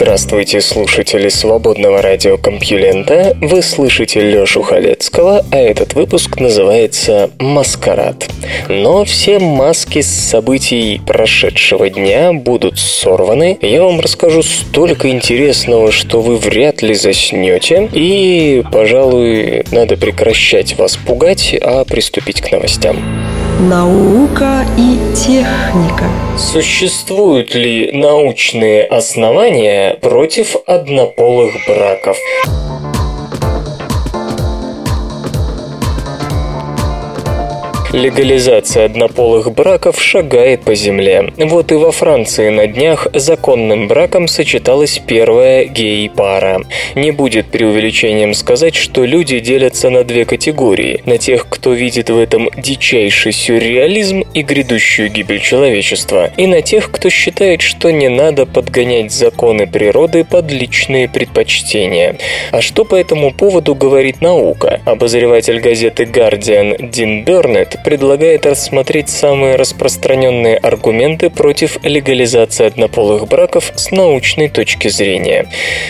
Здравствуйте, слушатели свободного радиокомпьюлента. Вы слышите Лёшу Халецкого, а этот выпуск называется «Маскарад». Но все маски с событий прошедшего дня будут сорваны. Я вам расскажу столько интересного, что вы вряд ли заснете. И, пожалуй, надо прекращать вас пугать, а приступить к новостям. Наука и техника Существуют ли научные основания против однополых браков? Легализация однополых браков шагает по земле. Вот и во Франции на днях законным браком сочеталась первая гей-пара. Не будет преувеличением сказать, что люди делятся на две категории. На тех, кто видит в этом дичайший сюрреализм и грядущую гибель человечества, и на тех, кто считает, что не надо подгонять законы природы под личные предпочтения. А что по этому поводу говорит наука? Обозреватель газеты Guardian Дин Бернет предлагает рассмотреть самые распространенные аргументы против легализации однополых браков с научной точки зрения.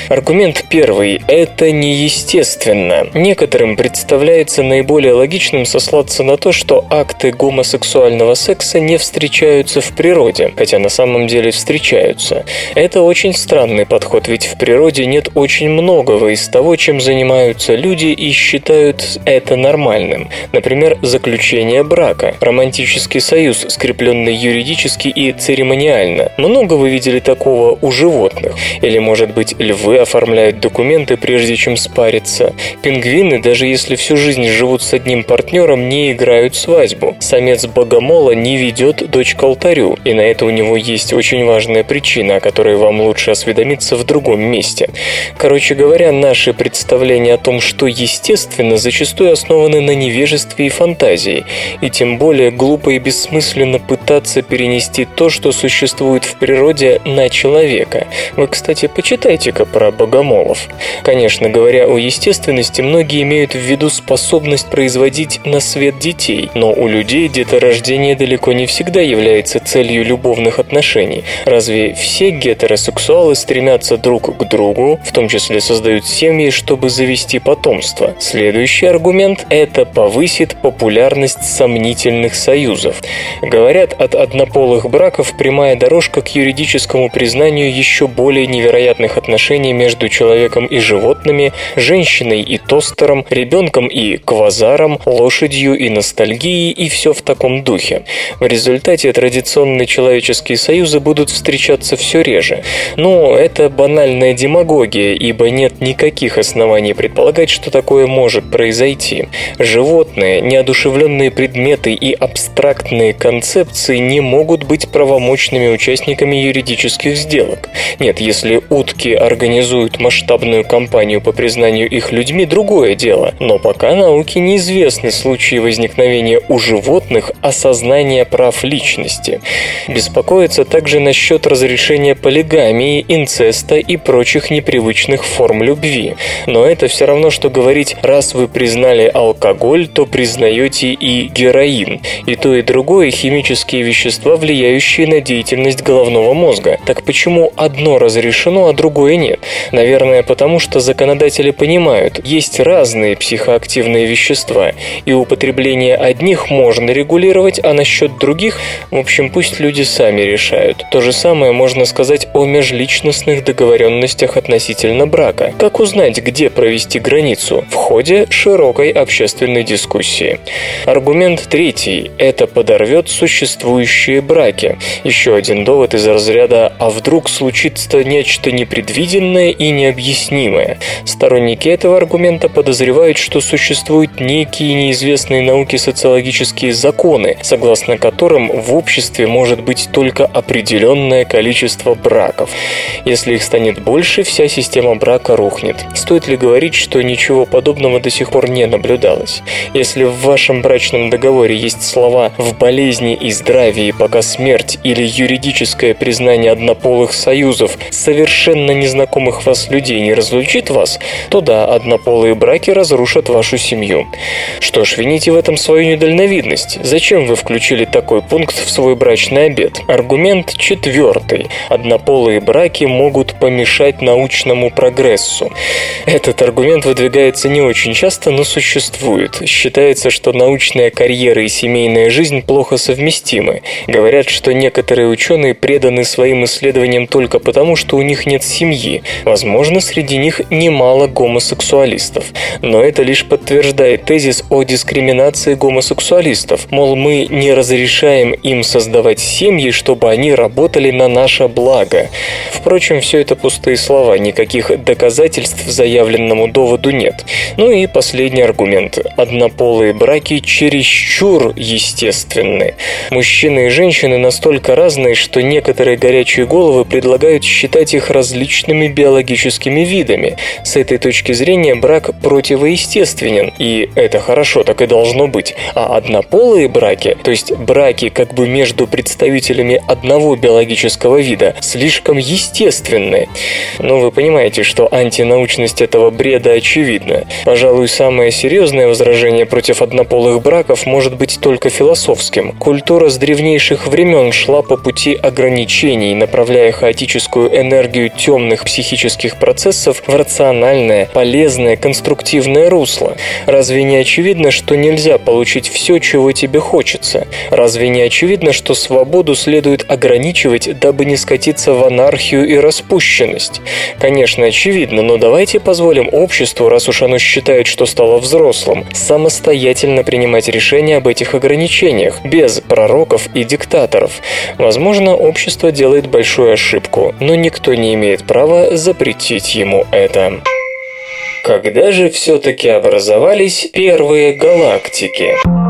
Аргумент первый – это неестественно. Некоторым представляется наиболее логичным сослаться на то, что акты гомосексуального секса не встречаются в природе, хотя на самом деле встречаются. Это очень странный подход, ведь в природе нет очень многого из того, чем занимаются люди и считают это нормальным. Например, заключение заключения брака, романтический союз, скрепленный юридически и церемониально. Много вы видели такого у животных? Или, может быть, львы оформляют документы, прежде чем спариться? Пингвины, даже если всю жизнь живут с одним партнером, не играют свадьбу. Самец богомола не ведет дочь к алтарю, и на это у него есть очень важная причина, о которой вам лучше осведомиться в другом месте. Короче говоря, наши представления о том, что естественно, зачастую основаны на невежестве и фантазии, и тем более глупо и бессмысленно пытаться перенести то, что существует в природе, на человека. Вы, кстати, почитайте-ка про богомолов. Конечно, говоря о естественности, многие имеют в виду способность производить на свет детей, но у людей деторождение далеко не всегда является целью любовных отношений. Разве все гетеросексуалы стремятся друг к другу, в том числе создают семьи, чтобы завести потомство? Следующий аргумент – это повысит популярность сомнительных союзов. Говорят, от однополых браков прямая дорожка к юридическому признанию еще более невероятных отношений между человеком и животными, женщиной и тостером, ребенком и квазаром, лошадью и ностальгией и все в таком духе. В результате традиционные человеческие союзы будут встречаться все реже. Но это банальная демагогия, ибо нет никаких оснований предполагать, что такое может произойти. Животные, неодушевленные предметы и абстрактные концепции не могут быть правомочными участниками юридических сделок. Нет, если утки организуют масштабную кампанию по признанию их людьми, другое дело. Но пока науке неизвестны случаи возникновения у животных осознания прав личности. Беспокоится также насчет разрешения полигамии, инцеста и прочих непривычных форм любви. Но это все равно, что говорить, раз вы признали алкоголь, то признаете и героин. И то, и другое химические вещества, влияющие на деятельность головного мозга. Так почему одно разрешено, а другое нет? Наверное, потому что законодатели понимают, есть разные психоактивные вещества, и употребление одних можно регулировать, а насчет других, в общем, пусть люди сами решают. То же самое можно сказать о межличностных договоренностях относительно брака. Как узнать, где провести границу? В ходе широкой общественной дискуссии. Аргумент Аргумент третий – это подорвет существующие браки. Еще один довод из разряда «а вдруг случится нечто непредвиденное и необъяснимое». Сторонники этого аргумента подозревают, что существуют некие неизвестные науке социологические законы, согласно которым в обществе может быть только определенное количество браков. Если их станет больше, вся система брака рухнет. Стоит ли говорить, что ничего подобного до сих пор не наблюдалось? Если в вашем брачном договоре есть слова «в болезни и здравии, пока смерть» или юридическое признание однополых союзов совершенно незнакомых вас людей не разлучит вас, то да, однополые браки разрушат вашу семью. Что ж, вините в этом свою недальновидность. Зачем вы включили такой пункт в свой брачный обед? Аргумент четвертый. Однополые браки могут помешать научному прогрессу. Этот аргумент выдвигается не очень часто, но существует. Считается, что научная карьера и семейная жизнь плохо совместимы. Говорят, что некоторые ученые преданы своим исследованиям только потому, что у них нет семьи. Возможно, среди них немало гомосексуалистов. Но это лишь подтверждает тезис о дискриминации гомосексуалистов. Мол, мы не разрешаем им создавать семьи, чтобы они работали на наше благо. Впрочем, все это пустые слова, никаких доказательств заявленному доводу нет. Ну и последний аргумент. Однополые браки чересчур естественны. Мужчины и женщины настолько разные, что некоторые горячие головы предлагают считать их различными биологическими видами. С этой точки зрения брак противоестественен, и это хорошо, так и должно быть. А однополые браки, то есть браки как бы между представителями одного биологического вида, слишком естественны. Но вы понимаете, что антинаучность этого бреда очевидна. Пожалуй, самое серьезное возражение против однополых браков может быть только философским. Культура с древнейших времен шла по пути ограничений, направляя хаотическую энергию темных психических процессов в рациональное, полезное, конструктивное русло. Разве не очевидно, что нельзя получить все, чего тебе хочется? Разве не очевидно, что свободу следует ограничивать, дабы не скатиться в анархию и распущенность? Конечно, очевидно, но давайте позволим обществу, раз уж оно считает, что стало взрослым, самостоятельно принимать решения об этих ограничениях, без пророков и диктаторов. Возможно, общество делает большую ошибку, но никто не имеет права запретить ему это. Когда же все-таки образовались первые галактики?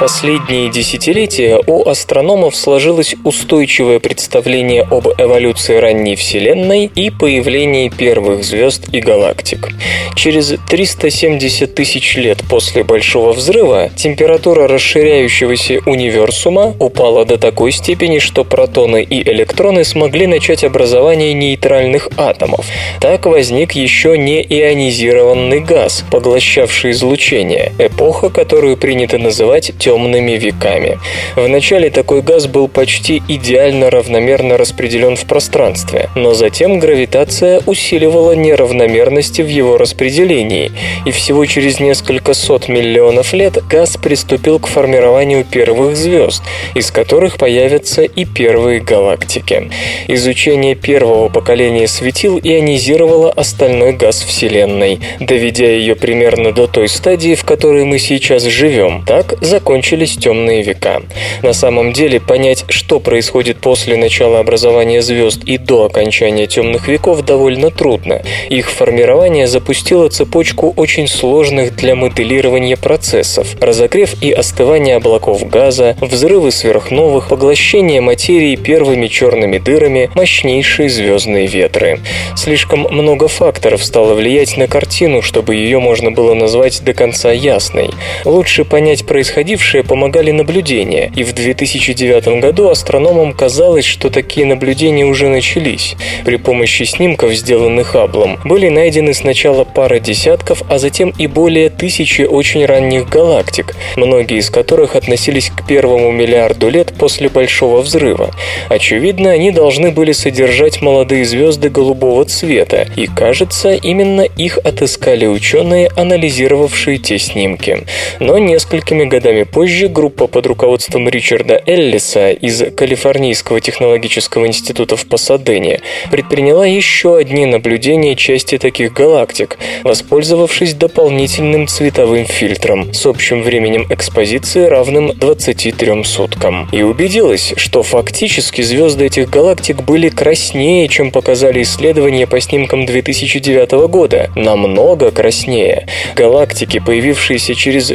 Последние десятилетия у астрономов сложилось устойчивое представление об эволюции ранней Вселенной и появлении первых звезд и галактик. Через 370 тысяч лет после Большого взрыва температура расширяющегося универсума упала до такой степени, что протоны и электроны смогли начать образование нейтральных атомов. Так возник еще не ионизированный газ, поглощавший излучение, эпоха, которую принято называть темными веками. Вначале такой газ был почти идеально равномерно распределен в пространстве, но затем гравитация усиливала неравномерности в его распределении, и всего через несколько сот миллионов лет газ приступил к формированию первых звезд, из которых появятся и первые галактики. Изучение первого поколения светил ионизировало остальной газ Вселенной, доведя ее примерно до той стадии, в которой мы сейчас живем. Так закончилось закончились темные века. На самом деле, понять, что происходит после начала образования звезд и до окончания темных веков, довольно трудно. Их формирование запустило цепочку очень сложных для моделирования процессов. Разогрев и остывание облаков газа, взрывы сверхновых, поглощение материи первыми черными дырами, мощнейшие звездные ветры. Слишком много факторов стало влиять на картину, чтобы ее можно было назвать до конца ясной. Лучше понять происходившее происшедшее помогали наблюдения, и в 2009 году астрономам казалось, что такие наблюдения уже начались. При помощи снимков, сделанных Хаблом, были найдены сначала пара десятков, а затем и более тысячи очень ранних галактик, многие из которых относились к первому миллиарду лет после Большого взрыва. Очевидно, они должны были содержать молодые звезды голубого цвета, и, кажется, именно их отыскали ученые, анализировавшие те снимки. Но несколькими годами позже позже группа под руководством Ричарда Эллиса из Калифорнийского технологического института в Пасадене предприняла еще одни наблюдения части таких галактик, воспользовавшись дополнительным цветовым фильтром с общим временем экспозиции равным 23 суткам. И убедилась, что фактически звезды этих галактик были краснее, чем показали исследования по снимкам 2009 года. Намного краснее. Галактики, появившиеся через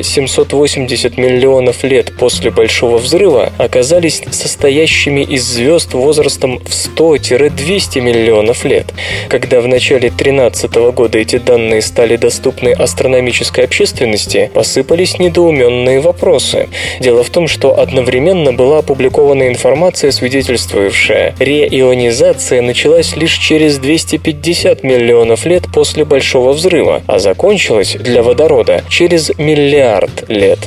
560-780 миллионов лет после Большого взрыва, оказались состоящими из звезд возрастом в 100-200 миллионов лет. Когда в начале 2013 года эти данные стали доступны астрономической общественности, посыпались недоуменные вопросы. Дело в том, что одновременно была опубликована информация, свидетельствующая, реионизация началась лишь через 250 миллионов лет после Большого взрыва, а закончилась для водорода через миллиард лет.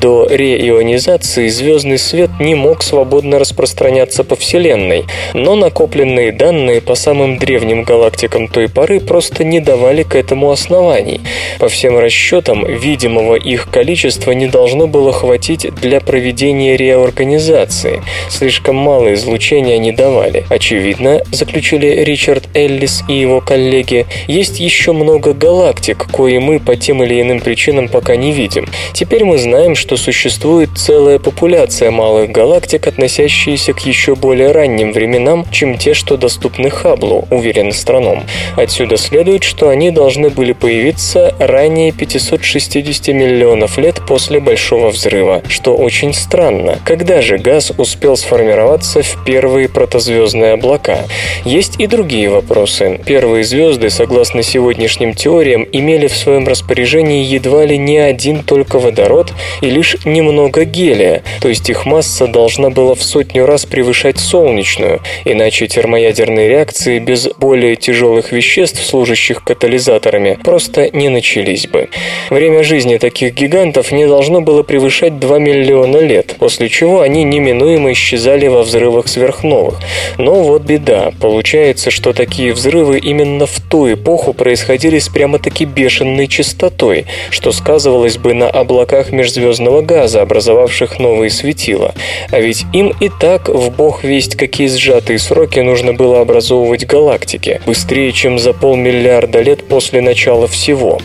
До реионизации звездный свет не мог свободно распространяться по Вселенной, но накопленные данные по самым древним галактикам той поры просто не давали к этому оснований. По всем расчетам, видимого их количества не должно было хватить для проведения реорганизации. Слишком мало излучения они давали. Очевидно, заключили Ричард Эллис и его коллеги, есть еще много галактик, кои мы по тем или иным причинам пока не видим. Теперь мы знаем, что существует целая популяция малых галактик, относящиеся к еще более ранним временам, чем те, что доступны Хаблу, уверен астроном. Отсюда следует, что они должны были появиться ранее 560 миллионов лет после Большого взрыва, что очень странно. Когда же газ успел сформироваться в первые протозвездные облака? Есть и другие вопросы. Первые звезды, согласно сегодняшним теориям, имели в своем распоряжении едва ли не один только водород и лишь немного гелия, то есть их масса должна была в сотню раз превышать солнечную, иначе термоядерные реакции без более тяжелых веществ, служащих катализаторами, просто не начались бы. Время жизни таких гигантов не должно было превышать 2 миллиона лет, после чего они неминуемо исчезали во взрывах сверхновых. Но вот беда. Получается, что такие взрывы именно в ту эпоху происходили с прямо-таки бешеной частотой, что сказывалось бы облаках межзвездного газа, образовавших новые светила. А ведь им и так в бог весть какие сжатые сроки нужно было образовывать галактики, быстрее, чем за полмиллиарда лет после начала всего.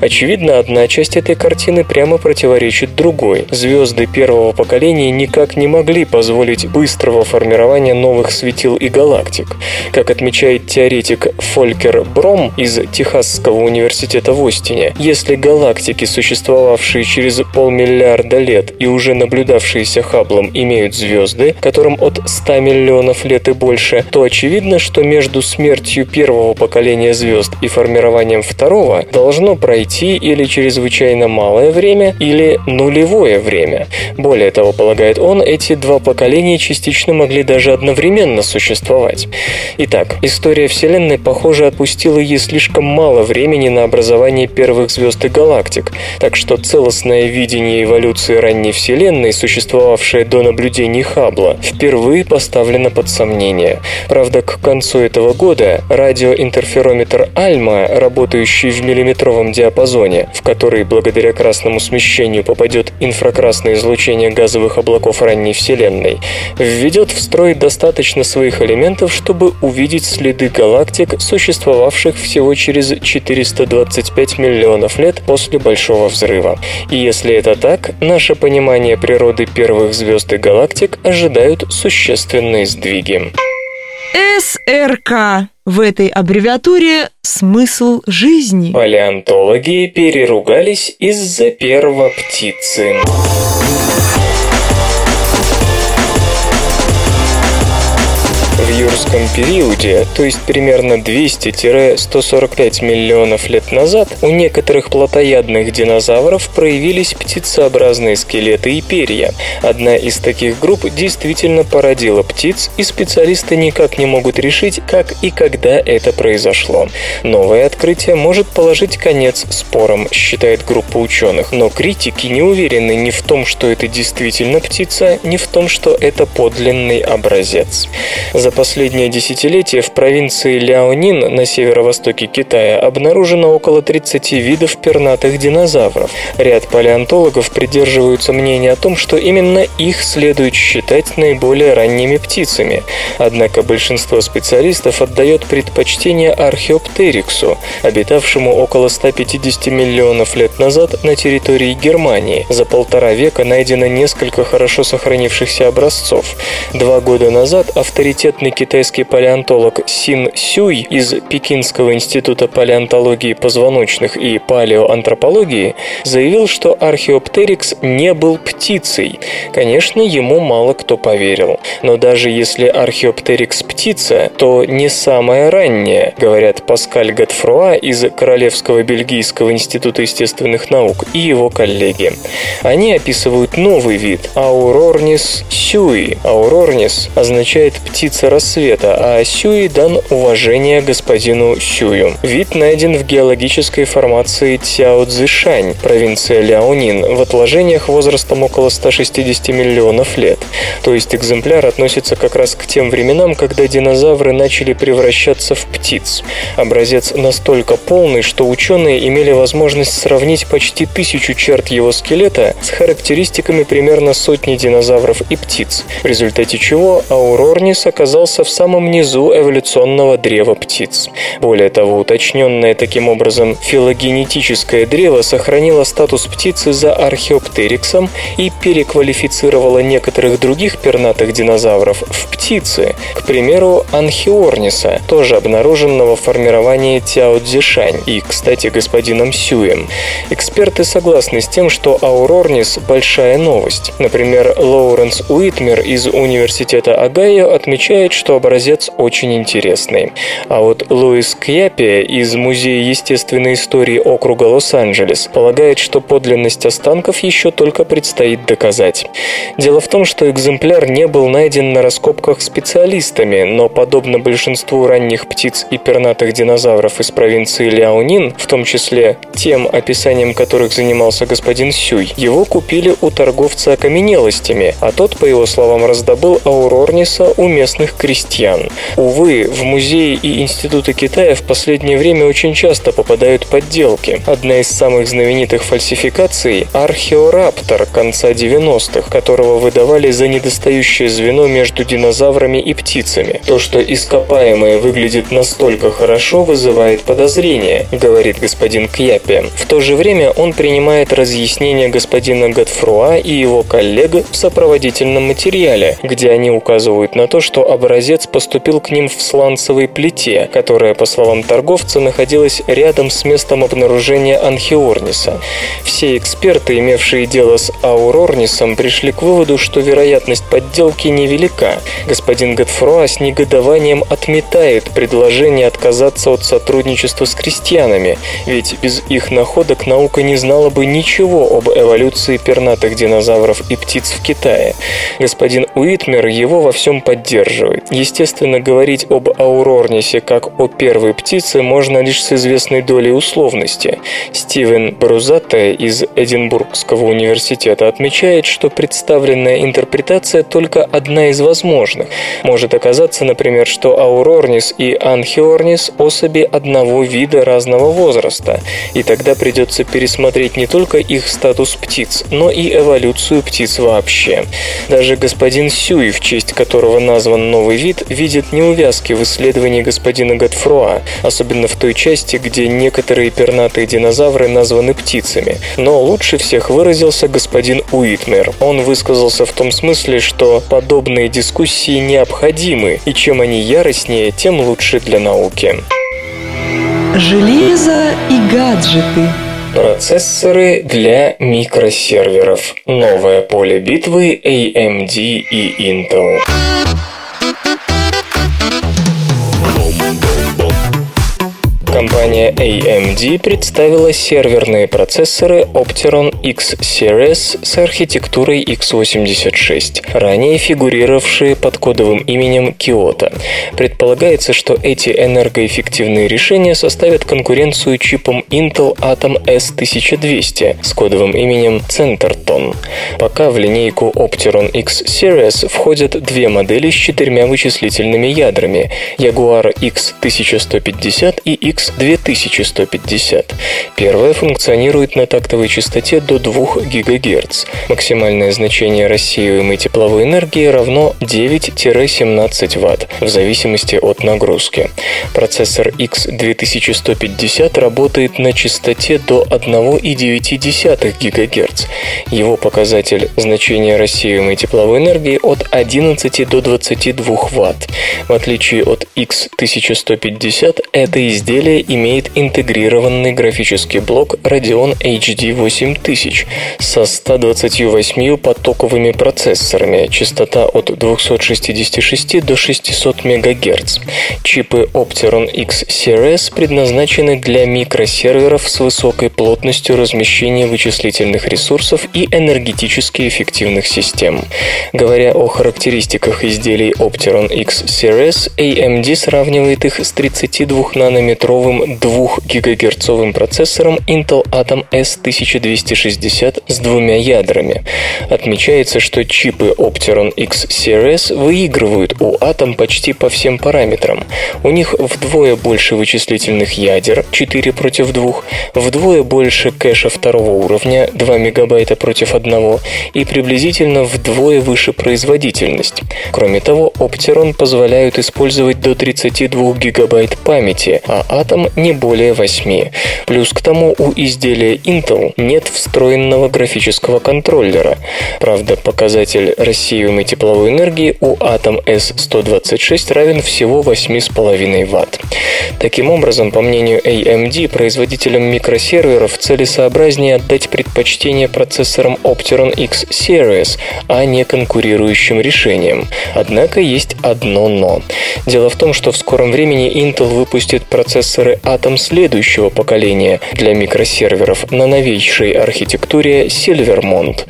Очевидно, одна часть этой картины прямо противоречит другой. Звезды первого поколения никак не могли позволить быстрого формирования новых светил и галактик. Как отмечает теоретик Фолькер Бром из Техасского университета в Остине, если галактики, существовавшие через полмиллиарда лет и уже наблюдавшиеся Хабблом, имеют звезды, которым от 100 миллионов лет и больше, то очевидно, что между смертью первого поколения звезд и формированием второго должно пройти или чрезвычайно малое время, или нулевое время. Более того, полагает он, эти два поколения частично могли даже одновременно существовать. Итак, история Вселенной, похоже, отпустила ей слишком мало времени на образование первых звезд и галактик, так что целостное видение эволюции ранней Вселенной, существовавшее до наблюдений Хаббла, впервые поставлено под сомнение. Правда, к концу этого года радиоинтерферометр Альма, работающий в миллиметровом диапазоне, в который благодаря красному смещению попадет инфракрасное излучение газовых облаков ранней Вселенной, введет в строй достаточно своих элементов, чтобы увидеть следы галактик, существовавших всего через 425 миллионов лет после Большого взрыва. И если это так, наше понимание природы первых звезд и галактик ожидают существенные сдвиги. СРК. В этой аббревиатуре смысл жизни. Палеонтологи переругались из-за первого птицы. Юрском периоде, то есть примерно 200-145 миллионов лет назад, у некоторых плотоядных динозавров проявились птицеобразные скелеты и перья. Одна из таких групп действительно породила птиц, и специалисты никак не могут решить, как и когда это произошло. Новое открытие может положить конец спорам, считает группа ученых, но критики не уверены ни в том, что это действительно птица, ни в том, что это подлинный образец. За последние последнее десятилетие в провинции Ляонин на северо-востоке Китая обнаружено около 30 видов пернатых динозавров. Ряд палеонтологов придерживаются мнения о том, что именно их следует считать наиболее ранними птицами. Однако большинство специалистов отдает предпочтение археоптериксу, обитавшему около 150 миллионов лет назад на территории Германии. За полтора века найдено несколько хорошо сохранившихся образцов. Два года назад авторитетный китайский палеонтолог Син Сюй из Пекинского института палеонтологии позвоночных и палеоантропологии заявил, что археоптерикс не был птицей. Конечно, ему мало кто поверил. Но даже если археоптерикс птица, то не самая ранняя, говорят Паскаль Готфруа из Королевского бельгийского института естественных наук и его коллеги. Они описывают новый вид – Аурорнис сюи. Аурорнис означает «птица рассвета», а сюи дан уважение господину Сюю. Вид найден в геологической формации Цяо Цзишань, провинция Ляонин, в отложениях возрастом около 160 миллионов лет. То есть экземпляр относится как раз к тем временам, когда динозавры начали превращаться в птиц. Образец настолько полный, что ученые имели возможность сравнить почти тысячу черт его скелета с характеристиками примерно сотни динозавров и птиц, в результате чего Аурорнис оказался в самом низу эволюционного древа птиц. Более того, уточненное таким образом филогенетическое древо сохранило статус птицы за археоптериксом и переквалифицировало некоторых других пернатых динозавров в птицы, к примеру, анхиорниса, тоже обнаруженного в формировании Тяо-Дзишань и, кстати, господином Сюем. Эксперты согласны с тем, что Аурорнис – большая новость. Например, Лоуренс Уитмер из Университета Огайо отмечает, что образец очень интересный. А вот Луис Кьяпи из Музея естественной истории округа Лос-Анджелес полагает, что подлинность останков еще только предстоит доказать. Дело в том, что экземпляр не был найден на раскопках специалистами, но подобно большинству ранних птиц и пернатых динозавров из провинции Ляонин, в том числе тем, описанием которых занимался господин Сюй, его купили у торговца окаменелостями, а тот, по его словам, раздобыл аурорниса у местных крестьян. Увы, в музеи и институты Китая в последнее время очень часто попадают подделки. Одна из самых знаменитых фальсификаций – археораптор конца 90-х, которого выдавали за недостающее звено между динозаврами и птицами. То, что ископаемое выглядит настолько хорошо, вызывает подозрение, говорит господин Кьяпи. В то же время он принимает разъяснение господина Готфруа и его коллег в сопроводительном материале, где они указывают на то, что образец поступил к ним в сланцевой плите, которая, по словам торговца, находилась рядом с местом обнаружения анхиорниса. Все эксперты, имевшие дело с аурорнисом, пришли к выводу, что вероятность подделки невелика. Господин Готфруа с негодованием отметает предложение отказаться от сотрудничества с крестьянами, ведь без их находок наука не знала бы ничего об эволюции пернатых динозавров и птиц в Китае. Господин Уитмер его во всем поддерживает. Естественно, говорить об аурорнисе как о первой птице можно лишь с известной долей условности. Стивен Брузатте из Эдинбургского университета отмечает, что представленная интерпретация только одна из возможных. Может оказаться, например, что аурорнис и анхиорнис – особи одного вида разного возраста, и тогда придется пересмотреть не только их статус птиц, но и эволюцию птиц вообще. Даже господин Сюй, в честь которого назван новый вид, видит неувязки в исследовании господина Готфруа, особенно в той части, где некоторые пернатые динозавры названы птицами. Но лучше всех выразился господин Уитмер. Он высказался в том смысле, что подобные дискуссии необходимы, и чем они яростнее, тем лучше для науки. Железо и гаджеты. Процессоры для микросерверов. Новое поле битвы AMD и Intel. Компания AMD представила серверные процессоры Opteron X Series с архитектурой x86, ранее фигурировавшие под кодовым именем Kyoto. Предполагается, что эти энергоэффективные решения составят конкуренцию чипам Intel Atom S1200 с кодовым именем Centerton. Пока в линейку Opteron X Series входят две модели с четырьмя вычислительными ядрами Jaguar X1150 и X2150. Первая функционирует на тактовой частоте до 2 ГГц. Максимальное значение рассеиваемой тепловой энергии равно 9-17 Вт в зависимости от нагрузки. Процессор X2150 работает на частоте до 1,9 ГГц. Его показатель значения рассеиваемой тепловой энергии от 11 до 22 Вт. В отличие от X1150, это изделие имеет интегрированный графический блок Radeon HD 8000 со 128 потоковыми процессорами, частота от 266 до 600 МГц. Чипы Opteron X Series предназначены для микросерверов с высокой плотностью размещения вычислительных ресурсов и энергетически эффективных систем. Говоря о характеристиках изделий Opteron X Series, AMD сравнивает их с 32-нанометровым 2-гигагерцовым процессором Intel Atom S1260 с двумя ядрами. Отмечается, что чипы Opteron X Series выигрывают у Atom почти по всем параметрам. У них вдвое больше вычислительных ядер, 4 против 2, вдвое больше кэша второго уровня, 2 мегабайта против 1, и приблизительно вдвое выше производительность. Кроме того, Opteron позволяют использовать до 32 гигабайт памяти, а Atom не более 8. Плюс к тому у изделия Intel нет встроенного графического контроллера. Правда, показатель рассеиваемой тепловой энергии у Atom S126 равен всего 8,5 Вт. Таким образом, по мнению AMD, производителям микросерверов целесообразнее отдать предпочтение процессорам Opteron X Series, а не конкурирующим решениям. Однако есть одно «но». Дело в том, что в скором времени Intel выпустит процессоры Atom следующего поколения для микросерверов на новейшей архитектуре Silvermont.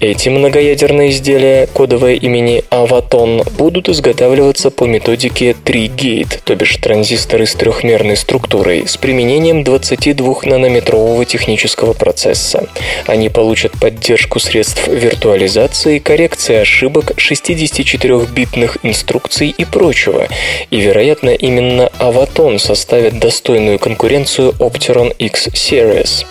Эти многоядерные изделия, кодовое имени Avaton, будут изготавливаться по методике 3-gate, то бишь транзисторы с трехмерной структурой, с применением 22-нанометрового технического процесса. Они получат поддержку средств виртуализации, коррекции ошибок, 64-битных инструкций и прочего. И, вероятно, именно Avaton составит достойную конкуренцию Opteron X Series.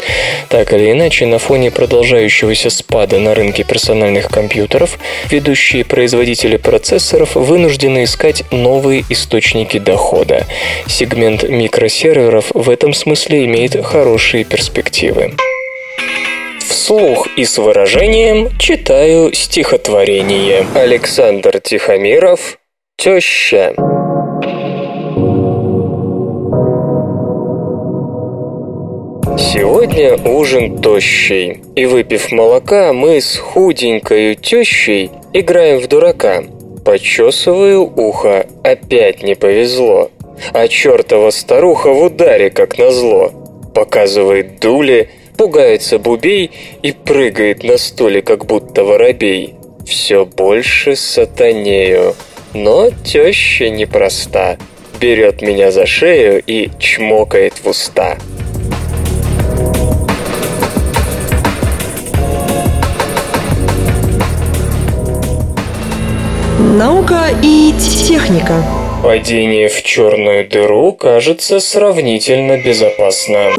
Так или иначе, на фоне продолжающегося спада на рынке персональных компьютеров, ведущие производители процессоров вынуждены искать новые источники дохода. Сегмент микросерверов в этом смысле имеет хорошие перспективы. Вслух и с выражением читаю стихотворение. Александр Тихомиров «Теща». Сегодня ужин тощий, и выпив молока, мы с худенькою тещей играем в дурака. Почесываю ухо, опять не повезло. А чертова старуха в ударе, как назло. Показывает дули, пугается бубей и прыгает на стуле, как будто воробей. Все больше сатанею. Но теща непроста. Берет меня за шею и чмокает в уста. Наука и техника. Падение в черную дыру кажется сравнительно безопасно.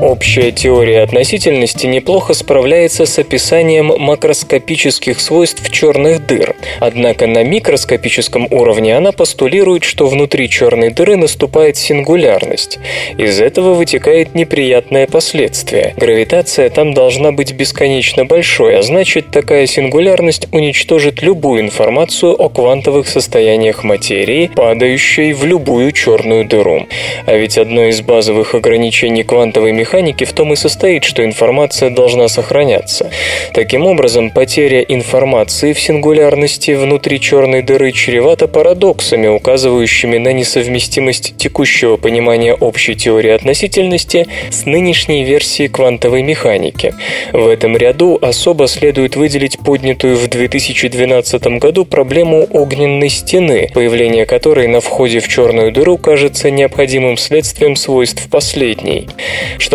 Общая теория относительности неплохо справляется с описанием макроскопических свойств черных дыр. Однако на микроскопическом уровне она постулирует, что внутри черной дыры наступает сингулярность. Из этого вытекает неприятное последствие. Гравитация там должна быть бесконечно большой, а значит такая сингулярность уничтожит любую информацию о квантовых состояниях материи, падающей в любую черную дыру. А ведь одно из базовых ограничений квантовой механики механики в том и состоит, что информация должна сохраняться. Таким образом, потеря информации в сингулярности внутри черной дыры чревата парадоксами, указывающими на несовместимость текущего понимания общей теории относительности с нынешней версией квантовой механики. В этом ряду особо следует выделить поднятую в 2012 году проблему огненной стены, появление которой на входе в черную дыру кажется необходимым следствием свойств последней.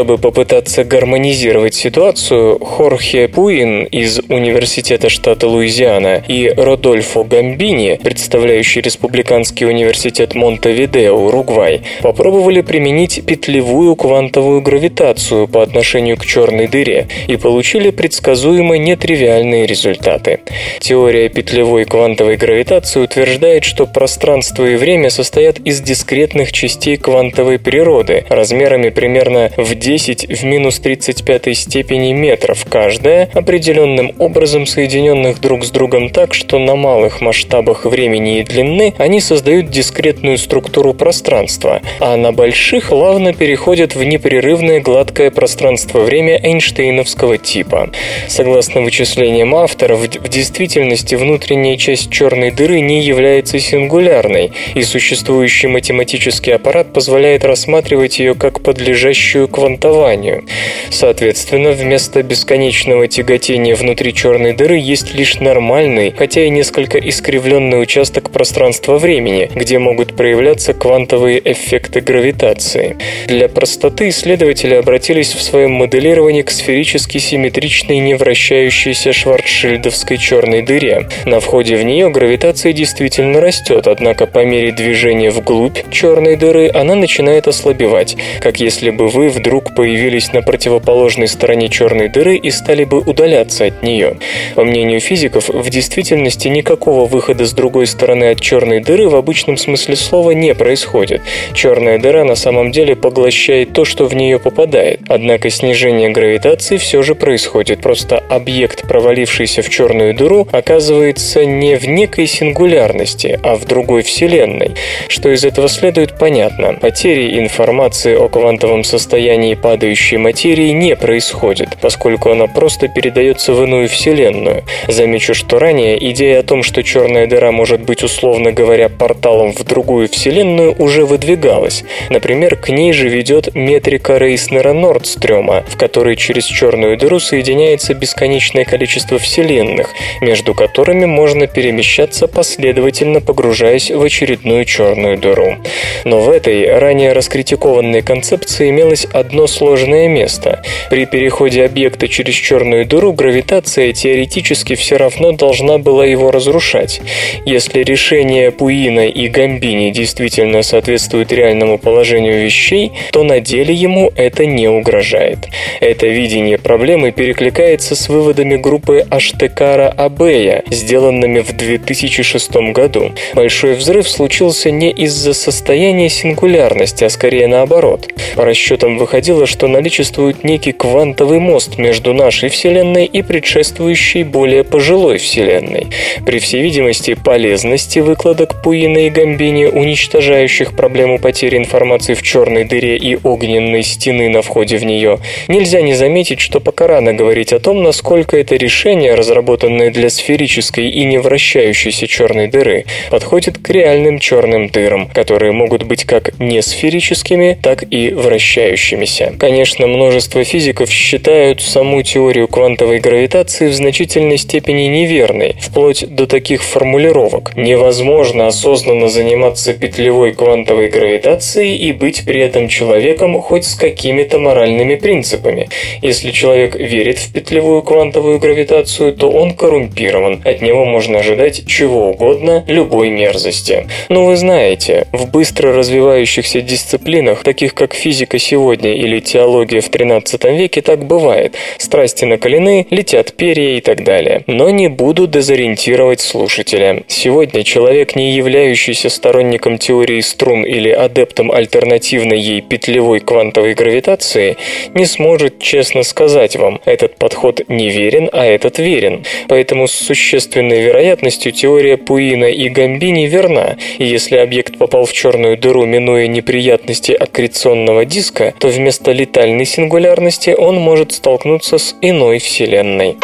Чтобы попытаться гармонизировать ситуацию, Хорхе Пуин из Университета штата Луизиана и Родольфо Гамбини, представляющий Республиканский университет Монтевидео, Уругвай, попробовали применить петлевую квантовую гравитацию по отношению к черной дыре и получили предсказуемо нетривиальные результаты. Теория петлевой квантовой гравитации утверждает, что пространство и время состоят из дискретных частей квантовой природы размерами примерно в 10 в минус 35 степени метров каждая, определенным образом соединенных друг с другом так, что на малых масштабах времени и длины они создают дискретную структуру пространства, а на больших плавно переходят в непрерывное гладкое пространство-время Эйнштейновского типа. Согласно вычислениям авторов, в действительности внутренняя часть черной дыры не является сингулярной, и существующий математический аппарат позволяет рассматривать ее как подлежащую квантованию. Соответственно, вместо бесконечного тяготения внутри черной дыры есть лишь нормальный, хотя и несколько искривленный участок пространства-времени, где могут проявляться квантовые эффекты гравитации. Для простоты исследователи обратились в своем моделировании к сферически симметричной невращающейся шварцшильдовской черной дыре. На входе в нее гравитация действительно растет, однако по мере движения вглубь черной дыры она начинает ослабевать, как если бы вы вдруг появились на противоположной стороне черной дыры и стали бы удаляться от нее. По мнению физиков, в действительности никакого выхода с другой стороны от черной дыры в обычном смысле слова не происходит. Черная дыра на самом деле поглощает то, что в нее попадает. Однако снижение гравитации все же происходит, просто объект, провалившийся в черную дыру, оказывается не в некой сингулярности, а в другой вселенной. Что из этого следует, понятно. Потери информации о квантовом состоянии падающей материи не происходит, поскольку она просто передается в иную вселенную. Замечу, что ранее идея о том, что черная дыра может быть, условно говоря, порталом в другую вселенную, уже выдвигалась. Например, к ней же ведет метрика Рейснера Нордстрёма, в которой через черную дыру соединяется бесконечное количество вселенных, между которыми можно перемещаться последовательно погружаясь в очередную черную дыру. Но в этой ранее раскритикованной концепции имелось одно сложное место. При переходе объекта через черную дыру гравитация теоретически все равно должна была его разрушать. Если решение Пуина и Гамбини действительно соответствует реальному положению вещей, то на деле ему это не угрожает. Это видение проблемы перекликается с выводами группы Аштекара Абея, сделанными в 2006 году. Большой взрыв случился не из-за состояния сингулярности, а скорее наоборот. По расчетам выходило, что наличествует некий квантовый мост между нашей Вселенной и предшествующей более пожилой Вселенной. При всей видимости, полезности выкладок Пуина и Гамбини, уничтожающих проблему потери информации в черной дыре и огненной стены на входе в нее, нельзя не заметить, что пока рано говорить о том, насколько это решение, разработанное для сферической и не вращающейся черной дыры, подходит к реальным черным дырам, которые могут быть как не сферическими, так и вращающимися. Конечно, множество физиков считают саму теорию квантовой гравитации в значительной степени неверной, вплоть до таких формулировок. Невозможно осознанно заниматься петлевой квантовой гравитацией и быть при этом человеком хоть с какими-то моральными принципами. Если человек верит в петлевую квантовую гравитацию, то он коррумпирован. От него можно ожидать чего угодно, любой мерзости. Но вы знаете, в быстро развивающихся дисциплинах, таких как физика сегодня или теология в 13 веке, так бывает. Страсти накалены, летят перья и так далее. Но не буду дезориентировать слушателя. Сегодня человек, не являющийся сторонником теории струн или адептом альтернативной ей петлевой квантовой гравитации, не сможет честно сказать вам, этот подход неверен, а этот верен. Поэтому с существенной вероятностью теория Пуина и Гамбини верна, и если объект попал в черную дыру, минуя неприятности аккреционного диска, то вместо летальной сингулярности он может столкнуться с иной вселенной.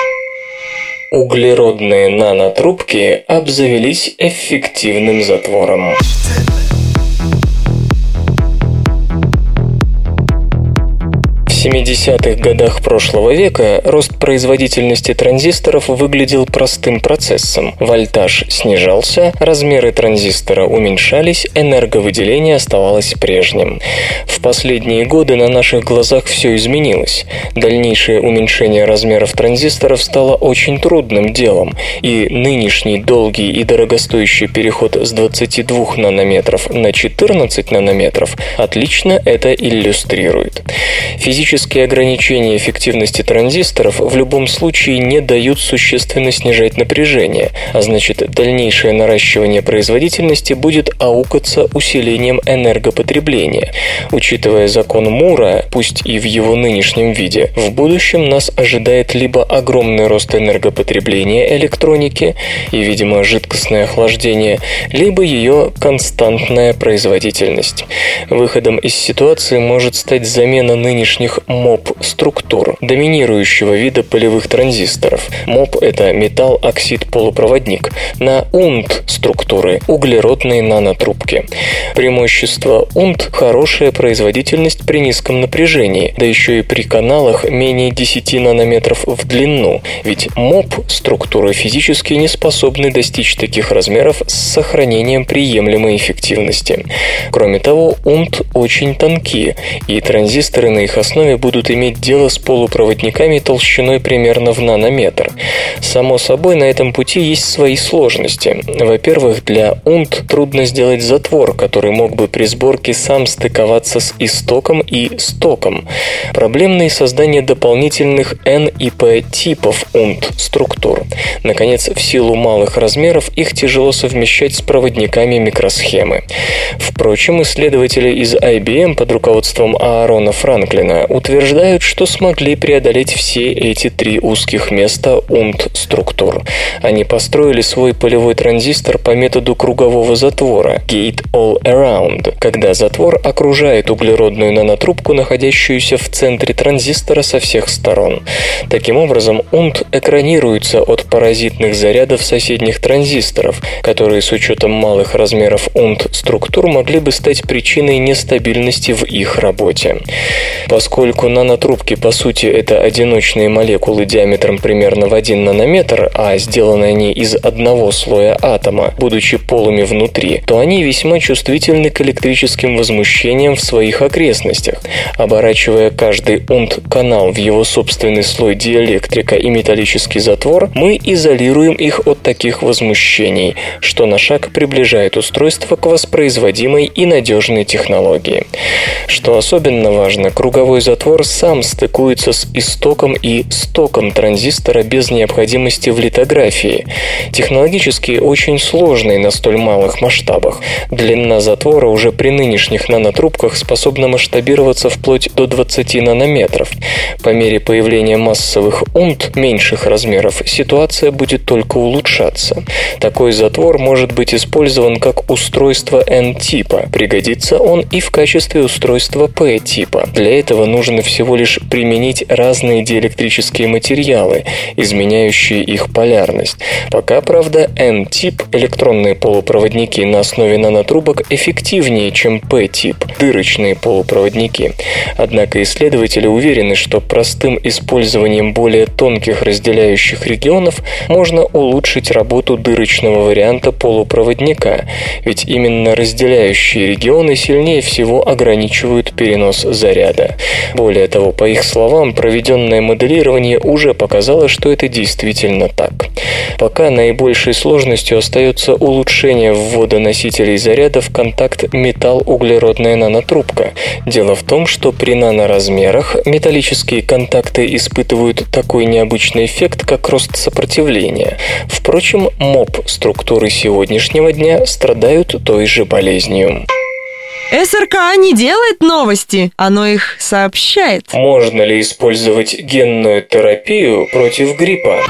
Углеродные нанотрубки обзавелись эффективным затвором. 70-х годах прошлого века рост производительности транзисторов выглядел простым процессом. Вольтаж снижался, размеры транзистора уменьшались, энерговыделение оставалось прежним. В последние годы на наших глазах все изменилось. Дальнейшее уменьшение размеров транзисторов стало очень трудным делом, и нынешний долгий и дорогостоящий переход с 22 нанометров на 14 нанометров отлично это иллюстрирует. Физически Физические ограничения эффективности транзисторов в любом случае не дают существенно снижать напряжение, а значит дальнейшее наращивание производительности будет аукаться усилением энергопотребления. Учитывая закон Мура, пусть и в его нынешнем виде, в будущем нас ожидает либо огромный рост энергопотребления электроники и, видимо, жидкостное охлаждение, либо ее константная производительность. Выходом из ситуации может стать замена нынешних МОП-структур, доминирующего вида полевых транзисторов. МОП – это металл-оксид-полупроводник. На УНТ-структуры – углеродные нанотрубки. Преимущество УНТ – хорошая производительность при низком напряжении, да еще и при каналах менее 10 нанометров в длину, ведь МОП-структуры физически не способны достичь таких размеров с сохранением приемлемой эффективности. Кроме того, УНТ очень тонкие, и транзисторы на их основе системе будут иметь дело с полупроводниками толщиной примерно в нанометр. Само собой, на этом пути есть свои сложности. Во-первых, для УНТ трудно сделать затвор, который мог бы при сборке сам стыковаться с истоком и стоком. Проблемно и создание дополнительных N и P типов УНТ структур. Наконец, в силу малых размеров их тяжело совмещать с проводниками микросхемы. Впрочем, исследователи из IBM под руководством Аарона Франклина утверждают, что смогли преодолеть все эти три узких места УНТ-структур. Они построили свой полевой транзистор по методу кругового затвора Gate All Around, когда затвор окружает углеродную нанотрубку, находящуюся в центре транзистора со всех сторон. Таким образом, УНТ экранируется от паразитных зарядов соседних транзисторов, которые с учетом малых размеров УНТ-структур могли бы стать причиной нестабильности в их работе. Поскольку Поскольку нанотрубки по сути это одиночные молекулы диаметром примерно в 1 нанометр, а сделаны они из одного слоя атома, будучи полыми внутри, то они весьма чувствительны к электрическим возмущениям в своих окрестностях. Оборачивая каждый унт-канал в его собственный слой диэлектрика и металлический затвор, мы изолируем их от таких возмущений, что на шаг приближает устройство к воспроизводимой и надежной технологии. Что особенно важно, круговой затвор затвор сам стыкуется с истоком и стоком транзистора без необходимости в литографии. Технологически очень сложный на столь малых масштабах. Длина затвора уже при нынешних нанотрубках способна масштабироваться вплоть до 20 нанометров. По мере появления массовых унт меньших размеров ситуация будет только улучшаться. Такой затвор может быть использован как устройство N-типа. Пригодится он и в качестве устройства P-типа. Для этого нужно нужно всего лишь применить разные диэлектрические материалы, изменяющие их полярность. Пока, правда, N-тип электронные полупроводники на основе нанотрубок эффективнее, чем P-тип дырочные полупроводники. Однако исследователи уверены, что простым использованием более тонких разделяющих регионов можно улучшить работу дырочного варианта полупроводника, ведь именно разделяющие регионы сильнее всего ограничивают перенос заряда. Более того, по их словам, проведенное моделирование уже показало, что это действительно так. Пока наибольшей сложностью остается улучшение ввода носителей заряда в контакт металл-углеродная нанотрубка. Дело в том, что при наноразмерах металлические контакты испытывают такой необычный эффект, как рост сопротивления. Впрочем, МОП структуры сегодняшнего дня страдают той же болезнью. СРК не делает новости, оно их сообщает. Можно ли использовать генную терапию против гриппа?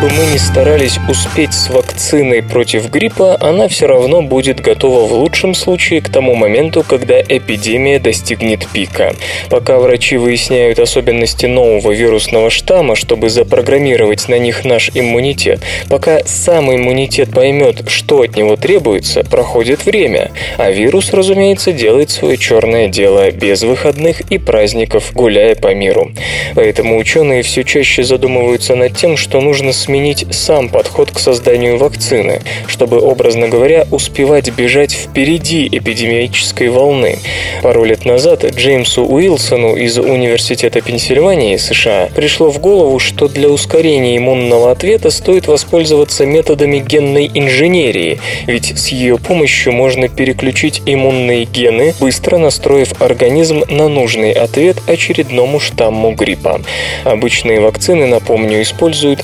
Бы мы ни старались успеть с вакциной против гриппа, она все равно будет готова в лучшем случае к тому моменту, когда эпидемия достигнет пика. Пока врачи выясняют особенности нового вирусного штамма, чтобы запрограммировать на них наш иммунитет, пока сам иммунитет поймет, что от него требуется, проходит время, а вирус, разумеется, делает свое черное дело без выходных и праздников, гуляя по миру. Поэтому ученые все чаще задумываются над тем, что нужно сменить сам подход к созданию вакцины, чтобы, образно говоря, успевать бежать впереди эпидемиологической волны. Пару лет назад Джеймсу Уилсону из Университета Пенсильвании, США, пришло в голову, что для ускорения иммунного ответа стоит воспользоваться методами генной инженерии, ведь с ее помощью можно переключить иммунные гены, быстро настроив организм на нужный ответ очередному штамму гриппа. Обычные вакцины, напомню, используют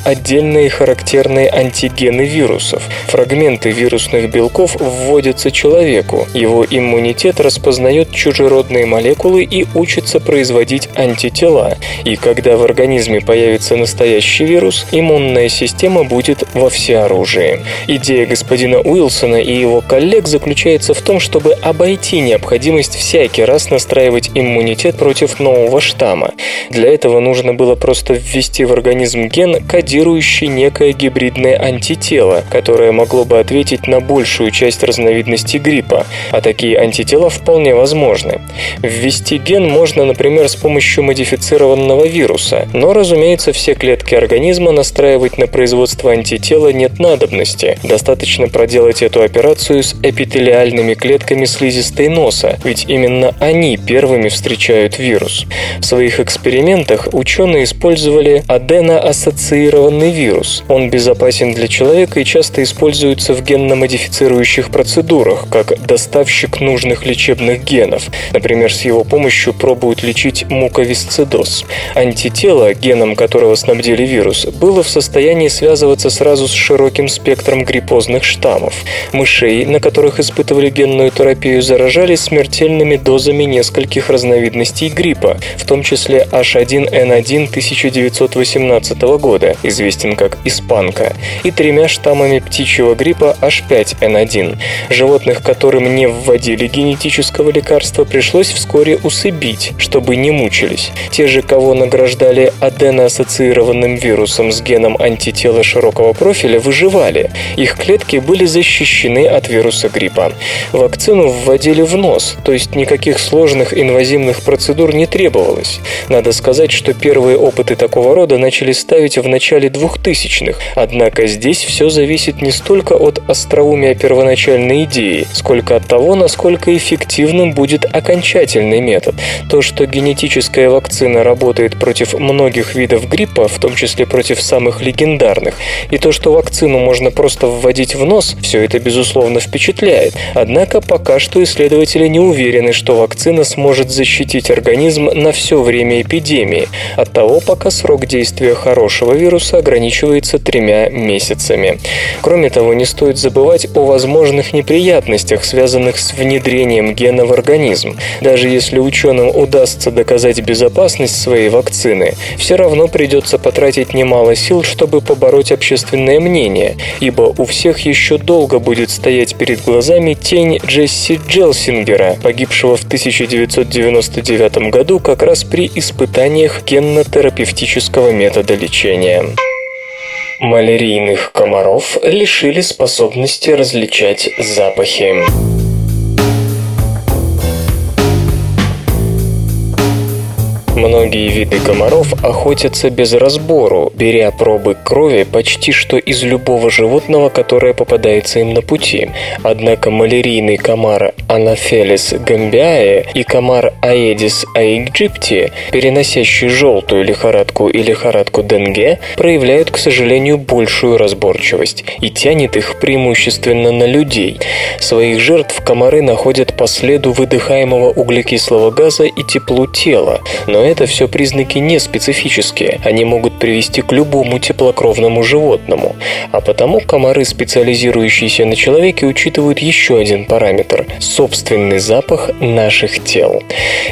отдельные характерные антигены вирусов. Фрагменты вирусных белков вводятся человеку. Его иммунитет распознает чужеродные молекулы и учится производить антитела. И когда в организме появится настоящий вирус, иммунная система будет во всеоружии. Идея господина Уилсона и его коллег заключается в том, чтобы обойти необходимость всякий раз настраивать иммунитет против нового штамма. Для этого нужно было просто ввести в организм ген, кодирующий некое гибридное антитело, которое могло бы ответить на большую часть разновидностей гриппа, а такие антитела вполне возможны. Ввести ген можно, например, с помощью модифицированного вируса, но, разумеется, все клетки организма настраивать на производство антитела нет надобности. Достаточно проделать эту операцию с эпителиальными клетками слизистой носа, ведь именно они первыми встречают вирус. В своих экспериментах ученые использовали аденоассоциированный вирус. Он безопасен для человека и часто используется в генно-модифицирующих процедурах, как доставщик нужных лечебных генов. Например, с его помощью пробуют лечить муковисцидоз. Антитело, геном которого снабдили вирус, было в состоянии связываться сразу с широким спектром гриппозных штаммов. Мышей, на которых испытывали генную терапию, заражали смертельными дозами нескольких разновидностей гриппа, в том числе H1N1 1918 года, известен как испанка, и тремя штаммами птичьего гриппа H5N1. Животных, которым не вводили генетического лекарства, пришлось вскоре усыпить, чтобы не мучились. Те же, кого награждали аденоассоциированным вирусом с геном антитела широкого профиля, выживали. Их клетки были защищены от вируса гриппа. Вакцину вводили в нос, то есть никаких сложных инвазивных процедур не требовалось. Надо сказать, что первые опыты такого рода начали ставить в начале 2000-х, однако здесь все зависит не столько от остроумия первоначальной идеи, сколько от того, насколько эффективным будет окончательный метод. То, что генетическая вакцина работает против многих видов гриппа, в том числе против самых легендарных, и то, что вакцину можно просто вводить в нос, все это безусловно впечатляет. Однако пока что исследователи не уверены, что вакцина сможет защитить организм на все время эпидемии. От того, пока срок действия хорошего вируса ограничивается тремя месяцами. Кроме того, не стоит забывать о возможных неприятностях, связанных с внедрением гена в организм. Даже если ученым удастся доказать безопасность своей вакцины, все равно придется потратить немало сил, чтобы побороть общественное мнение, ибо у всех еще долго будет стоять перед глазами тень Джесси Джелсингера, погибшего в 1999 году как раз при испытаниях генно-терапевтического метода лечения. Малярийных комаров лишили способности различать запахи. Многие виды комаров охотятся без разбору, беря пробы крови почти что из любого животного, которое попадается им на пути. Однако малярийный комар Анафелис гамбиае и комар Аэдис аegypti, переносящий желтую лихорадку и лихорадку Денге, проявляют, к сожалению, большую разборчивость и тянет их преимущественно на людей. Своих жертв комары находят по следу выдыхаемого углекислого газа и теплу тела, но это все признаки не специфические. Они могут привести к любому теплокровному животному. А потому комары, специализирующиеся на человеке, учитывают еще один параметр – собственный запах наших тел.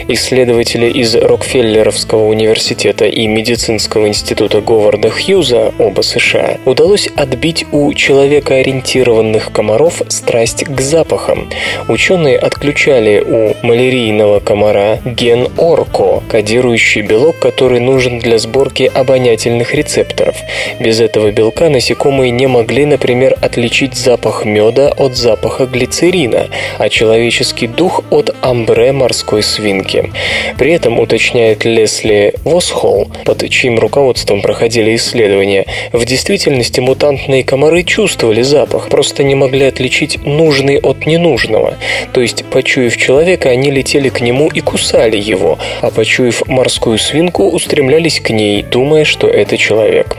Исследователи из Рокфеллеровского университета и медицинского института Говарда Хьюза, оба США, удалось отбить у человекоориентированных комаров страсть к запахам. Ученые отключали у малярийного комара ген орко, кодирующий белок, который нужен для сборки обонятельных рецепторов. Без этого белка насекомые не могли, например, отличить запах меда от запаха глицерина, а человеческий дух от амбре морской свинки. При этом, уточняет Лесли Восхолл, под чьим руководством проходили исследования, в действительности мутантные комары чувствовали запах, просто не могли отличить нужный от ненужного. То есть, почуяв человека, они летели к нему и кусали его, а почуяв морскую свинку, устремлялись к ней, думая, что это человек.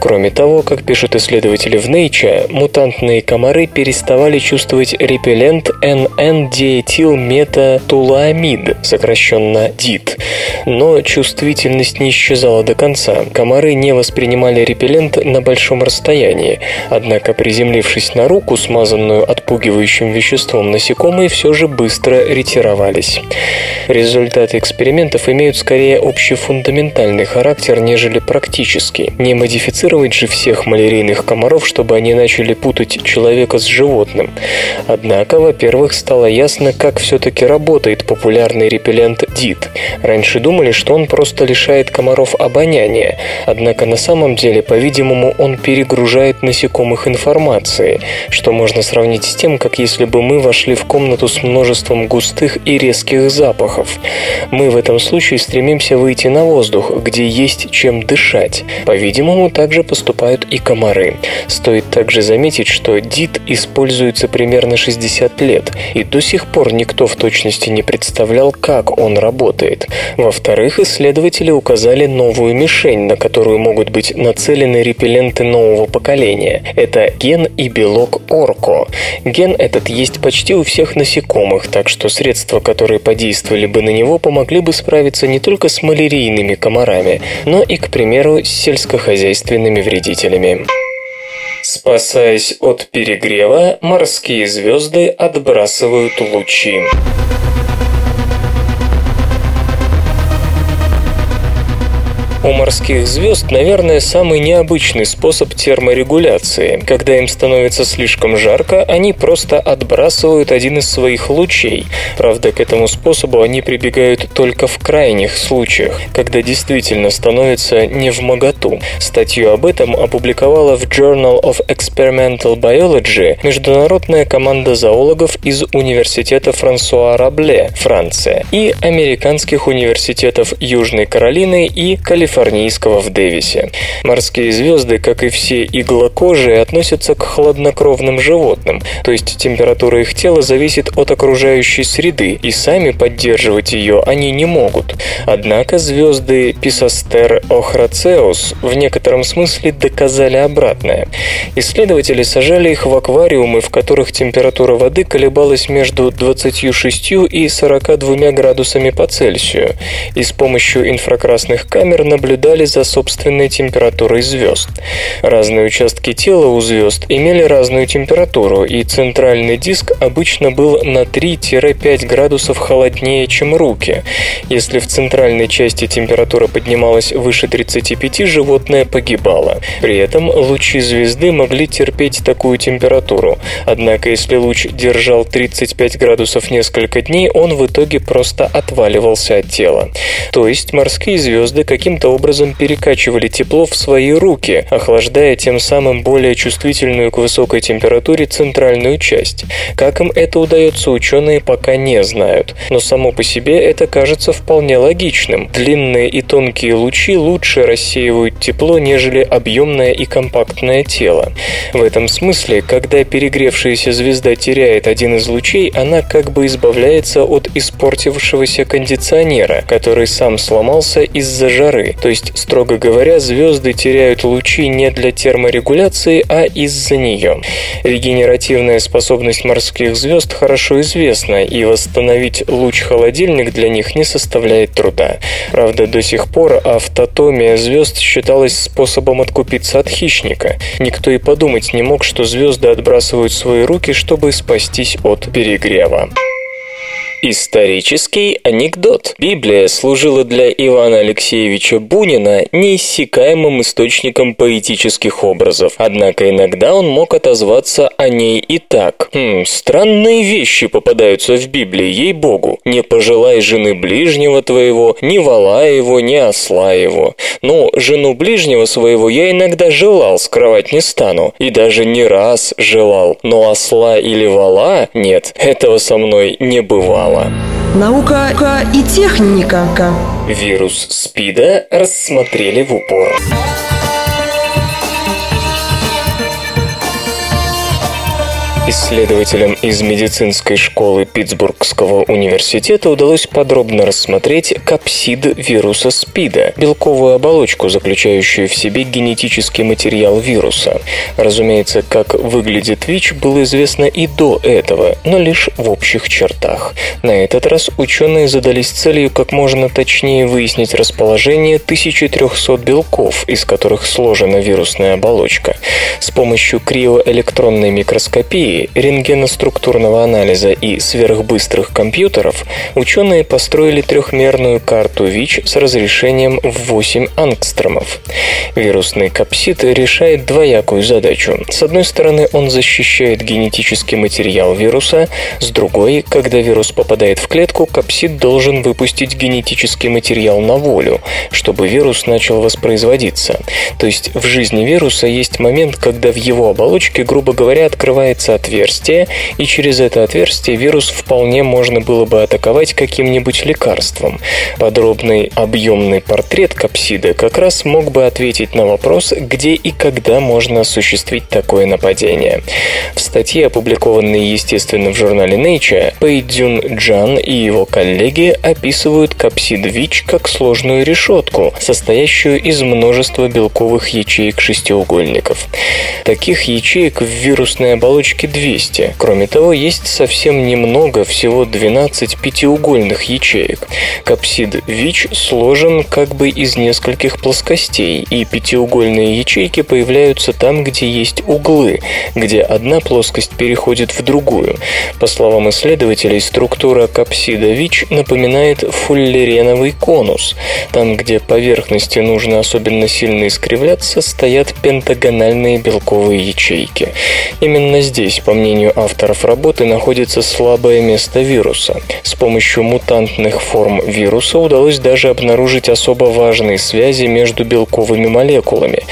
Кроме того, как пишут исследователи в Nature, мутантные комары переставали чувствовать репеллент NN-диэтилметатулуамид, сокращенно DIT. Но чувствительность не исчезала до конца. Комары не воспринимали репеллент на большом расстоянии. Однако, приземлившись на руку, смазанную отпугивающим веществом, насекомые все же быстро ретировались. Результаты экспериментов имеют скорее общефундаментальный характер, нежели практический. Не модифицировать же всех малярийных комаров, чтобы они начали путать человека с животным. Однако, во-первых, стало ясно, как все-таки работает популярный репеллент ДИТ. Раньше думали, что он просто лишает комаров обоняния, однако на самом деле, по-видимому, он перегружает насекомых информацией, что можно сравнить с тем, как если бы мы вошли в комнату с множеством густых и резких запахов. Мы в этом случае стремимся выйти на воздух, где есть чем дышать. По-видимому, также поступают и комары. Стоит также заметить, что ДИТ используется примерно 60 лет, и до сих пор никто в точности не представлял, как он работает. Во-вторых, исследователи указали новую мишень, на которую могут быть нацелены репелленты нового поколения. Это ген и белок орко. Ген этот есть почти у всех насекомых, так что средства, которые подействовали бы на него, помогли бы справиться не только с малярийными комарами, но и, к примеру, с сельскохозяйственными вредителями. Спасаясь от перегрева, морские звезды отбрасывают лучи. У морских звезд, наверное, самый необычный способ терморегуляции. Когда им становится слишком жарко, они просто отбрасывают один из своих лучей. Правда, к этому способу они прибегают только в крайних случаях, когда действительно становится не в моготу. Статью об этом опубликовала в Journal of Experimental Biology международная команда зоологов из Университета Франсуа Рабле, Франция, и американских университетов Южной Каролины и Калифорнии калифорнийского в Дэвисе. Морские звезды, как и все иглокожие, относятся к хладнокровным животным, то есть температура их тела зависит от окружающей среды, и сами поддерживать ее они не могут. Однако звезды Писастер Охрацеус в некотором смысле доказали обратное. Исследователи сажали их в аквариумы, в которых температура воды колебалась между 26 и 42 градусами по Цельсию, и с помощью инфракрасных камер наблюдали за собственной температурой звезд. Разные участки тела у звезд имели разную температуру, и центральный диск обычно был на 3-5 градусов холоднее, чем руки. Если в центральной части температура поднималась выше 35, животное погибало. При этом лучи звезды могли терпеть такую температуру. Однако, если луч держал 35 градусов несколько дней, он в итоге просто отваливался от тела. То есть морские звезды каким-то образом перекачивали тепло в свои руки, охлаждая тем самым более чувствительную к высокой температуре центральную часть. Как им это удается, ученые пока не знают. Но само по себе это кажется вполне логичным. Длинные и тонкие лучи лучше рассеивают тепло, нежели объемное и компактное тело. В этом смысле, когда перегревшаяся звезда теряет один из лучей, она как бы избавляется от испортившегося кондиционера, который сам сломался из-за жары, То есть, строго говоря, звезды теряют лучи не для терморегуляции, а из-за нее. Регенеративная способность морских звезд хорошо известна, и восстановить луч-холодильник для них не составляет труда. Правда, до сих пор автотомия звезд считалась способом откупиться от хищника. Никто и подумать не мог, что звезды отбрасывают свои руки, чтобы спастись от перегрева. Исторический анекдот. Библия служила для Ивана Алексеевича Бунина неиссякаемым источником поэтических образов. Однако иногда он мог отозваться о ней и так. Хм, странные вещи попадаются в Библии, ей-богу. Не пожелай жены ближнего твоего, ни вала его, ни осла его. Ну, жену ближнего своего я иногда желал, скрывать не стану. И даже не раз желал. Но осла или вала нет, этого со мной не бывало журнала. Наука и техника. Вирус СПИДа рассмотрели в упор. Исследователям из медицинской школы Питтсбургского университета удалось подробно рассмотреть капсид вируса СПИДа, белковую оболочку, заключающую в себе генетический материал вируса. Разумеется, как выглядит ВИЧ, было известно и до этого, но лишь в общих чертах. На этот раз ученые задались целью как можно точнее выяснить расположение 1300 белков, из которых сложена вирусная оболочка. С помощью криоэлектронной микроскопии рентгеноструктурного анализа и сверхбыстрых компьютеров ученые построили трехмерную карту ВИЧ с разрешением в 8 ангстромов. Вирусный капсид решает двоякую задачу. С одной стороны, он защищает генетический материал вируса, с другой, когда вирус попадает в клетку, капсид должен выпустить генетический материал на волю, чтобы вирус начал воспроизводиться. То есть в жизни вируса есть момент, когда в его оболочке, грубо говоря, открывается отверстие, и через это отверстие вирус вполне можно было бы атаковать каким-нибудь лекарством. Подробный объемный портрет капсида как раз мог бы ответить на вопрос, где и когда можно осуществить такое нападение. В статье, опубликованной, естественно, в журнале Nature, Пэйдзюн Джан и его коллеги описывают капсид ВИЧ как сложную решетку, состоящую из множества белковых ячеек-шестиугольников. Таких ячеек в вирусной оболочке 200. Кроме того, есть совсем немного, всего 12 пятиугольных ячеек. Капсид ВИЧ сложен как бы из нескольких плоскостей, и пятиугольные ячейки появляются там, где есть углы, где одна плоскость переходит в другую. По словам исследователей, структура капсида ВИЧ напоминает фуллереновый конус. Там, где поверхности нужно особенно сильно искривляться, стоят пентагональные белковые ячейки. Именно здесь по мнению авторов работы, находится слабое место вируса. С помощью мутантных форм вируса удалось даже обнаружить особо важные связи между белковыми молекулами.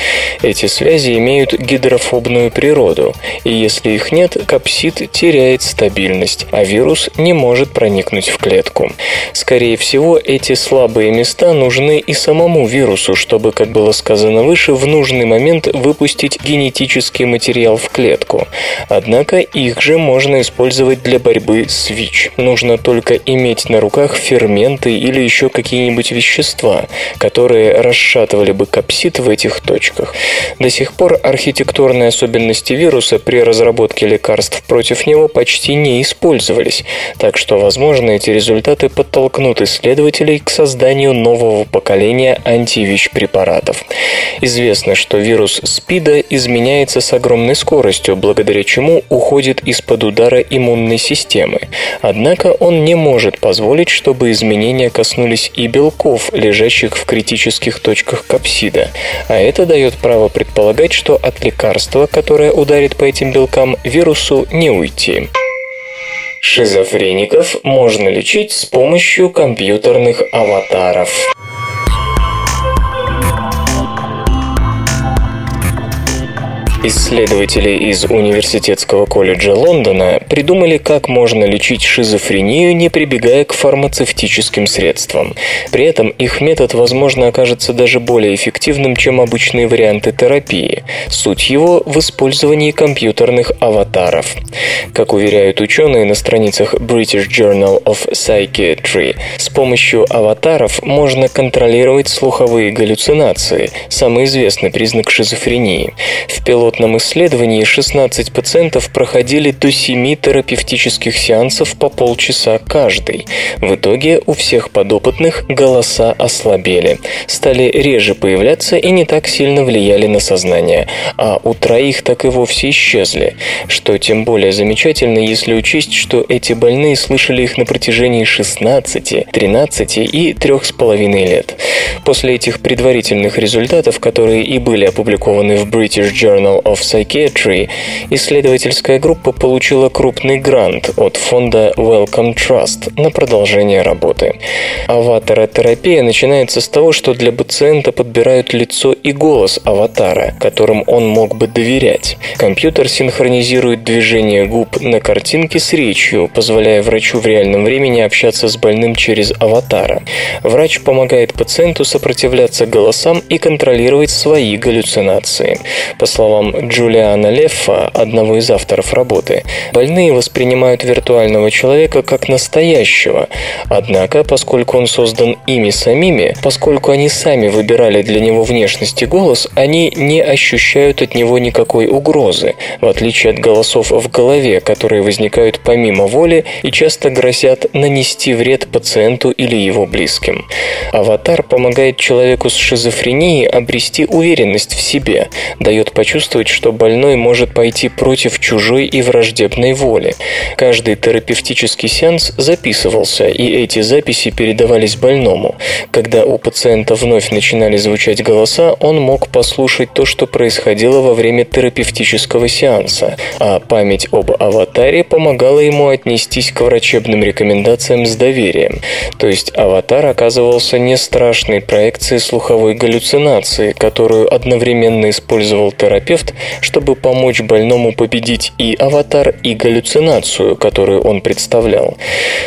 Эти связи имеют гидрофобную природу, и если их нет, капсид теряет стабильность, а вирус не может проникнуть в клетку. Скорее всего, эти слабые места нужны и самому вирусу, чтобы, как было сказано выше, в нужный момент выпустить генетический материал в клетку. Однако Однако их же можно использовать для борьбы с ВИЧ. Нужно только иметь на руках ферменты или еще какие-нибудь вещества, которые расшатывали бы капсид в этих точках. До сих пор архитектурные особенности вируса при разработке лекарств против него почти не использовались, так что, возможно, эти результаты подтолкнут исследователей к созданию нового поколения антивич-препаратов. Известно, что вирус СПИДа изменяется с огромной скоростью, благодаря чему уходит из-под удара иммунной системы. Однако он не может позволить, чтобы изменения коснулись и белков, лежащих в критических точках капсида. А это дает право предполагать, что от лекарства, которое ударит по этим белкам, вирусу не уйти. Шизофреников можно лечить с помощью компьютерных аватаров. Исследователи из Университетского колледжа Лондона придумали, как можно лечить шизофрению, не прибегая к фармацевтическим средствам. При этом их метод, возможно, окажется даже более эффективным, чем обычные варианты терапии. Суть его в использовании компьютерных аватаров. Как уверяют ученые на страницах British Journal of Psychiatry, с помощью аватаров можно контролировать слуховые галлюцинации, самый известный признак шизофрении. В пилотном исследовании 16 пациентов проходили до 7 терапевтических сеансов по полчаса каждый. В итоге у всех подопытных голоса ослабели, стали реже появляться и не так сильно влияли на сознание, а у троих так и вовсе исчезли, что тем более замечательно, если учесть, что эти больные слышали их на протяжении 16, 13 и 3,5 лет. После этих предварительных результатов, которые и были опубликованы в British Journal of Psychiatry, исследовательская группа получила крупный грант от фонда Wellcome Trust на продолжение работы. Аватаротерапия начинается с того, что для пациента подбирают лицо и голос аватара, которым он мог бы доверять. Компьютер синхронизирует движение губ на картинке с речью, позволяя врачу в реальном времени общаться с больным через аватара. Врач помогает пациенту сопротивляться голосам и контролировать свои галлюцинации. По словам Джулиана Леффа, одного из авторов работы, больные воспринимают виртуального человека как настоящего. Однако, поскольку он создан ими самими, поскольку они сами выбирали для него внешность и голос, они не ощущают от него никакой угрозы, в отличие от голосов в голове, которые возникают помимо воли и часто грозят нанести вред пациенту или его близким. Аватар помогает человеку с шизофренией обрести уверенность в себе, дает почувствовать, что больной может пойти против чужой и враждебной воли. Каждый терапевтический сеанс записывался, и эти записи передавались больному. Когда у пациента вновь начинали звучать голоса, он мог послушать то, что происходило во время терапевтического сеанса, а память об аватаре помогала ему отнестись к врачебным рекомендациям с доверием. То есть аватар оказывался не страшной проекцией слуховой галлюцинации, которую одновременно использовал терапевт, чтобы помочь больному победить и аватар, и галлюцинацию, которую он представлял.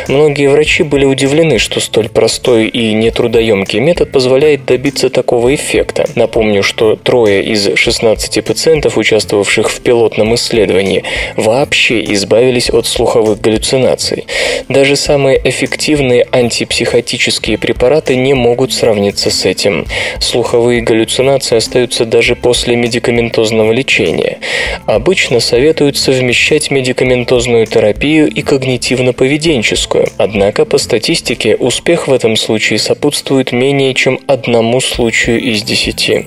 Многие врачи были удивлены, что столь простой и нетрудоемкий метод позволяет добиться такого эффекта. Напомню, что трое из 16 пациентов, участвовавших в пилотном исследовании, вообще избавились от слуховых галлюцинаций. Даже самые эффективные антипсихотические препараты не могут сравниться с этим. Слуховые галлюцинации остаются даже после медикаментозного лечения. Обычно советуют совмещать медикаментозную терапию и когнитивно-поведенческую. Однако, по статистике, успех в этом случае сопутствует менее чем одному случаю из десяти.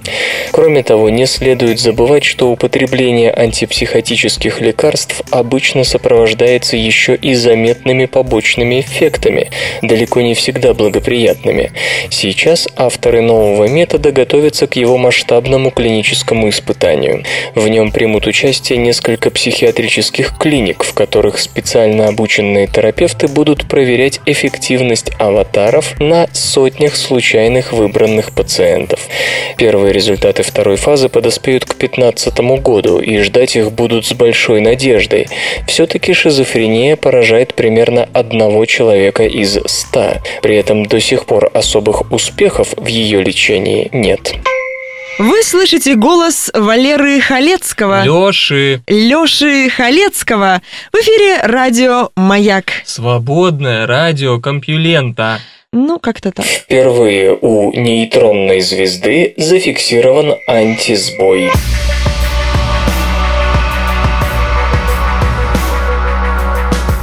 Кроме того, не следует забывать, что употребление антипсихотических лекарств обычно сопровождается еще и заметными побочными эффектами, далеко не всегда благоприятными. Сейчас авторы нового метода готовятся к его масштабному клиническому испытанию. В нем примут участие несколько психиатрических клиник, в которых специально обученные терапевты будут проверять эффективность аватаров на сотнях случайных выбранных пациентов. Первые результаты второй фазы подоспеют к 2015 году, и ждать их будут с большой надеждой. Все-таки шизофрения поражает примерно одного человека из ста. При этом до сих пор особых успехов в ее лечении нет. Вы слышите голос Валеры Халецкого. Лёши. Лёши Халецкого. В эфире радио «Маяк». Свободное радио Компьюлента. Ну, как-то так. Впервые у нейтронной звезды зафиксирован антисбой.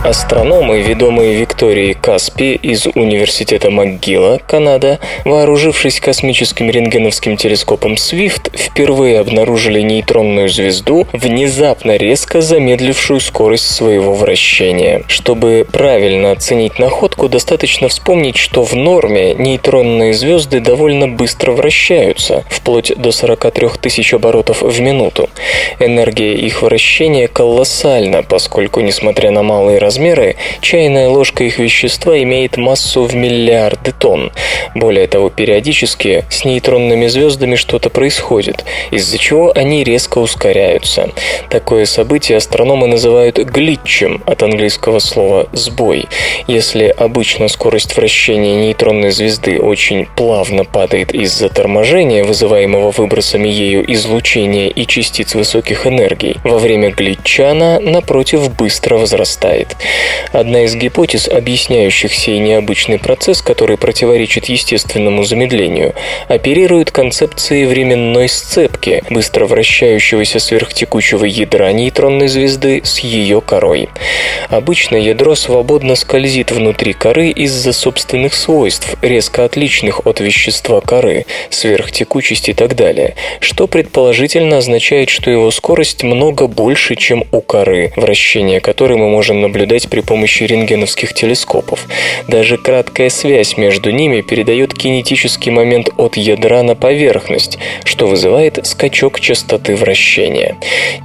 Астрономы, ведомые Викторией Каспи из Университета МcГилла, Канада, вооружившись космическим рентгеновским телескопом Свифт, впервые обнаружили нейтронную звезду, внезапно резко замедлившую скорость своего вращения. Чтобы правильно оценить находку, достаточно вспомнить, что в норме нейтронные звезды довольно быстро вращаются, вплоть до 43 тысяч оборотов в минуту. Энергия их вращения колоссальна, поскольку, несмотря на малый размер размеры, чайная ложка их вещества имеет массу в миллиарды тонн. Более того, периодически с нейтронными звездами что-то происходит, из-за чего они резко ускоряются. Такое событие астрономы называют глитчем, от английского слова «сбой». Если обычно скорость вращения нейтронной звезды очень плавно падает из-за торможения, вызываемого выбросами ею излучения и частиц высоких энергий, во время глитча она, напротив, быстро возрастает. Одна из гипотез, объясняющих сей необычный процесс, который противоречит естественному замедлению, оперирует концепцией временной сцепки, быстро вращающегося сверхтекучего ядра нейтронной звезды с ее корой. Обычно ядро свободно скользит внутри коры из-за собственных свойств, резко отличных от вещества коры, сверхтекучести и так далее, что предположительно означает, что его скорость много больше, чем у коры, вращение которой мы можем наблюдать при помощи рентгеновских телескопов. Даже краткая связь между ними передает кинетический момент от ядра на поверхность, что вызывает скачок частоты вращения.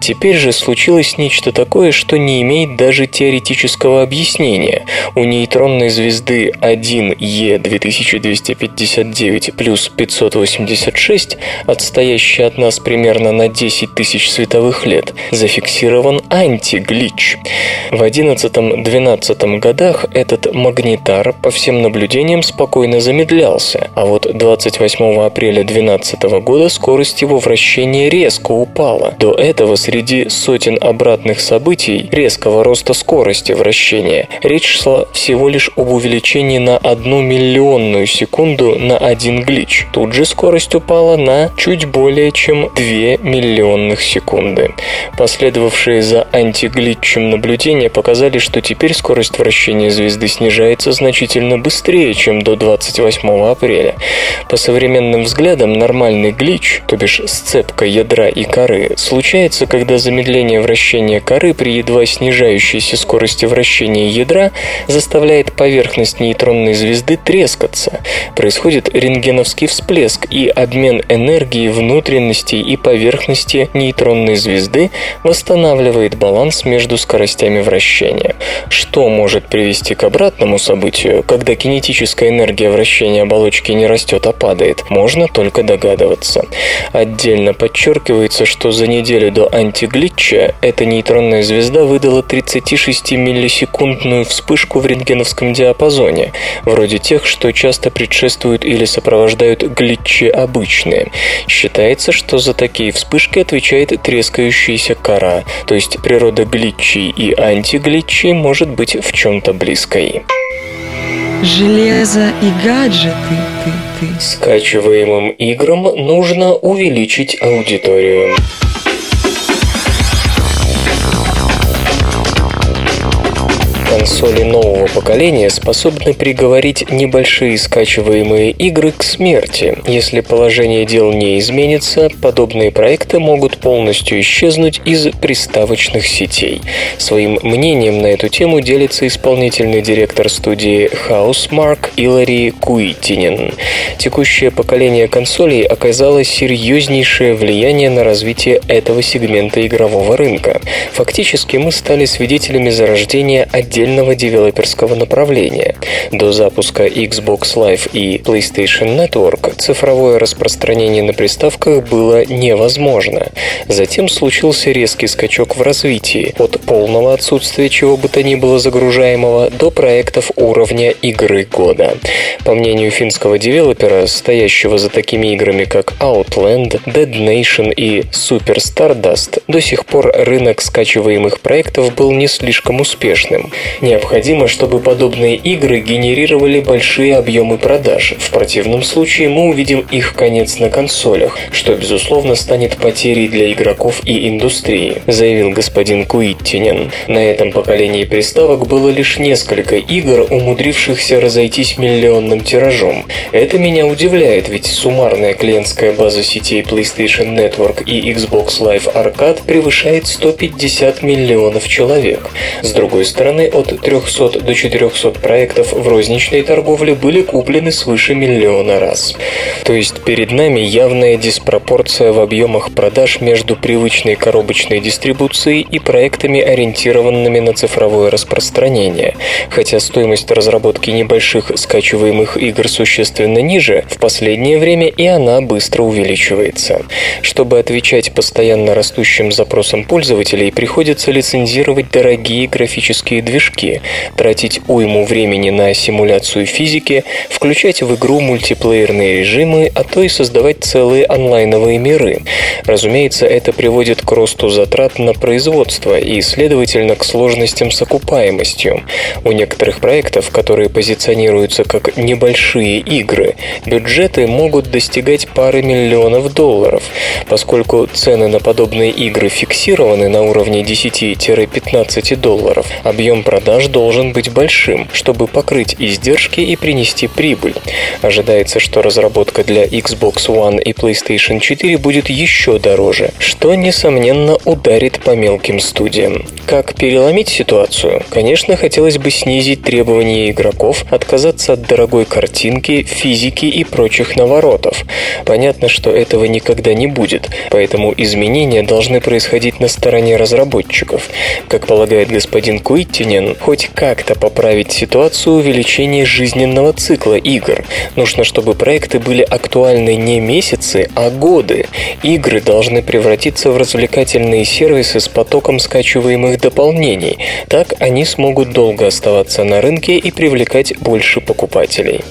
Теперь же случилось нечто такое, что не имеет даже теоретического объяснения. У нейтронной звезды 1Е2259 плюс 586, отстоящей от нас примерно на 10 тысяч световых лет, зафиксирован антиглич. В 11-12 годах этот магнитар по всем наблюдениям спокойно замедлялся, а вот 28 апреля 2012 года скорость его вращения резко упала. До этого среди сотен обратных событий резкого роста скорости вращения речь шла всего лишь об увеличении на одну миллионную секунду на один глич. Тут же скорость упала на чуть более чем 2 миллионных секунды. Последовавшие за антиглитчем наблюдения показали, что теперь скорость вращения звезды снижается значительно быстрее, чем до 28 апреля. По современным взглядам, нормальный глич, то бишь сцепка ядра и коры, случается, когда замедление вращения коры при едва снижающейся скорости вращения ядра заставляет поверхность нейтронной звезды трескаться. Происходит рентгеновский всплеск и обмен энергии внутренностей и поверхности нейтронной звезды восстанавливает баланс между скоростями вращения. Что может привести к обратному событию, когда кинетическая энергия вращения оболочки не растет, а падает, можно только догадываться. Отдельно подчеркивается, что за неделю до антиглитча эта нейтронная звезда выдала 36-миллисекундную вспышку в рентгеновском диапазоне, вроде тех, что часто предшествуют или сопровождают глитчи обычные. Считается, что за такие вспышки отвечает трескающаяся кора, то есть природа глитчей и антиглитчей может быть в чем-то близкой. Железо и гаджеты, ты, ты. Скачиваемым играм нужно увеличить аудиторию. Консоли нового поколения способны приговорить небольшие скачиваемые игры к смерти. Если положение дел не изменится, подобные проекты могут полностью исчезнуть из приставочных сетей. Своим мнением на эту тему делится исполнительный директор студии Housemark Илари Куитинин. Текущее поколение консолей оказало серьезнейшее влияние на развитие этого сегмента игрового рынка. Фактически мы стали свидетелями зарождения отдельных отдельного девелоперского направления. До запуска Xbox Live и PlayStation Network цифровое распространение на приставках было невозможно. Затем случился резкий скачок в развитии от полного отсутствия чего бы то ни было загружаемого до проектов уровня игры года. По мнению финского девелопера, стоящего за такими играми как Outland, Dead Nation и Super Stardust, до сих пор рынок скачиваемых проектов был не слишком успешным. Необходимо, чтобы подобные игры генерировали большие объемы продаж. В противном случае мы увидим их конец на консолях, что, безусловно, станет потерей для игроков и индустрии, заявил господин Куиттинен. На этом поколении приставок было лишь несколько игр, умудрившихся разойтись миллионным тиражом. Это меня удивляет, ведь суммарная клиентская база сетей PlayStation Network и Xbox Live Arcade превышает 150 миллионов человек. С другой стороны, от 300 до 400 проектов в розничной торговле были куплены свыше миллиона раз. То есть перед нами явная диспропорция в объемах продаж между привычной коробочной дистрибуцией и проектами, ориентированными на цифровое распространение. Хотя стоимость разработки небольших скачиваемых игр существенно ниже, в последнее время и она быстро увеличивается. Чтобы отвечать постоянно растущим запросам пользователей, приходится лицензировать дорогие графические движки, тратить уйму времени на симуляцию физики, включать в игру мультиплеерные режимы, а то и создавать целые онлайновые миры. Разумеется, это приводит к росту затрат на производство и, следовательно, к сложностям с окупаемостью. У некоторых проектов, которые позиционируются как небольшие игры, бюджеты могут достигать пары миллионов долларов. Поскольку цены на подобные игры фиксированы на уровне 10-15 долларов, объем продаж должен быть большим, чтобы покрыть издержки и принести прибыль. Ожидается, что разработка для Xbox One и PlayStation 4 будет еще дороже, что, несомненно, ударит по мелким студиям. Как переломить ситуацию? Конечно, хотелось бы снизить требования игроков, отказаться от дорогой картинки, физики и прочих наворотов. Понятно, что этого никогда не будет, поэтому изменения должны происходить на стороне разработчиков. Как полагает господин Куиттинен, хоть как-то поправить ситуацию увеличение жизненного цикла игр. Нужно, чтобы проекты были актуальны не месяцы, а годы. Игры должны превратиться в развлекательные сервисы с потоком скачиваемых дополнений. Так они смогут долго оставаться на рынке и привлекать больше покупателей.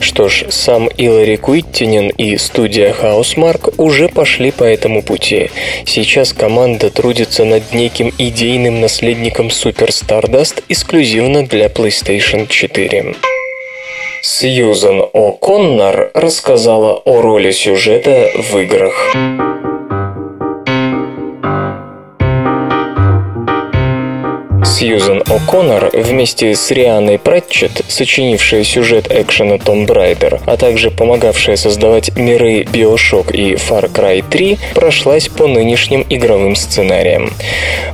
Что ж, сам Илари Куиттинен и студия Housemark уже пошли по этому пути. Сейчас команда трудится над неким идейным наследником Super Stardust эксклюзивно для PlayStation 4. Сьюзан О'Коннор рассказала о роли сюжета в играх. Сьюзен О'Коннор вместе с Рианой Пратчет, сочинившая сюжет экшена Tomb Raider, а также помогавшая создавать миры Bioshock и Far Cry 3, прошлась по нынешним игровым сценариям.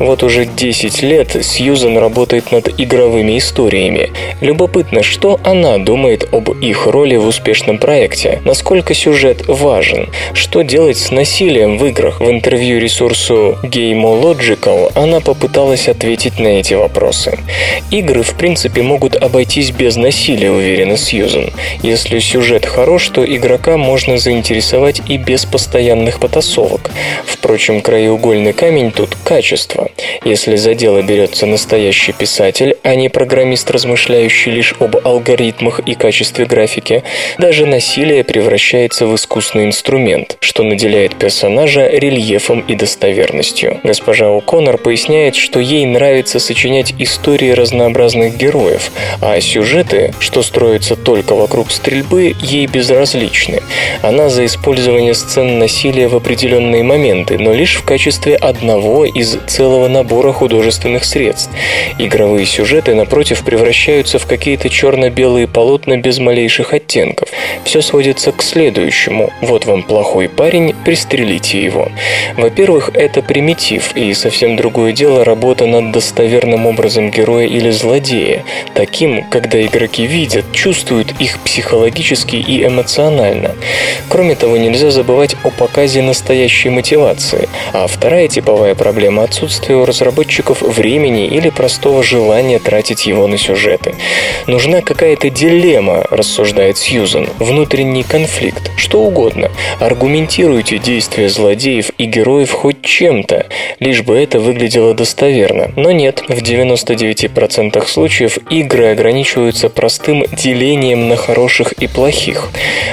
Вот уже 10 лет Сьюзен работает над игровыми историями. Любопытно, что она думает об их роли в успешном проекте, насколько сюжет важен, что делать с насилием в играх. В интервью ресурсу Gamological она попыталась ответить на эти вопросы. Игры, в принципе, могут обойтись без насилия, уверена Сьюзен. Если сюжет хорош, то игрока можно заинтересовать и без постоянных потасовок. Впрочем, краеугольный камень тут – качество. Если за дело берется настоящий писатель, а не программист, размышляющий лишь об алгоритмах и качестве графики, даже насилие превращается в искусный инструмент, что наделяет персонажа рельефом и достоверностью. Госпожа О'Коннор поясняет, что ей нравится сочинять истории разнообразных героев, а сюжеты, что строятся только вокруг стрельбы, ей безразличны. Она за использование сцен насилия в определенные моменты, но лишь в качестве одного из целого набора художественных средств. Игровые сюжеты, напротив, превращаются в какие-то черно-белые полотна без малейших оттенков. Все сводится к следующему. Вот вам плохой парень, пристрелите его. Во-первых, это примитив, и совсем другое дело работа над достоверностью достоверным образом героя или злодея, таким, когда игроки видят, чувствуют их психологически и эмоционально. Кроме того, нельзя забывать о показе настоящей мотивации. А вторая типовая проблема – отсутствие у разработчиков времени или простого желания тратить его на сюжеты. Нужна какая-то дилемма, рассуждает Сьюзан, внутренний конфликт, что угодно. Аргументируйте действия злодеев и героев хоть чем-то, лишь бы это выглядело достоверно. Но нет, в 99% случаев игры ограничиваются простым делением на хороших и плохих.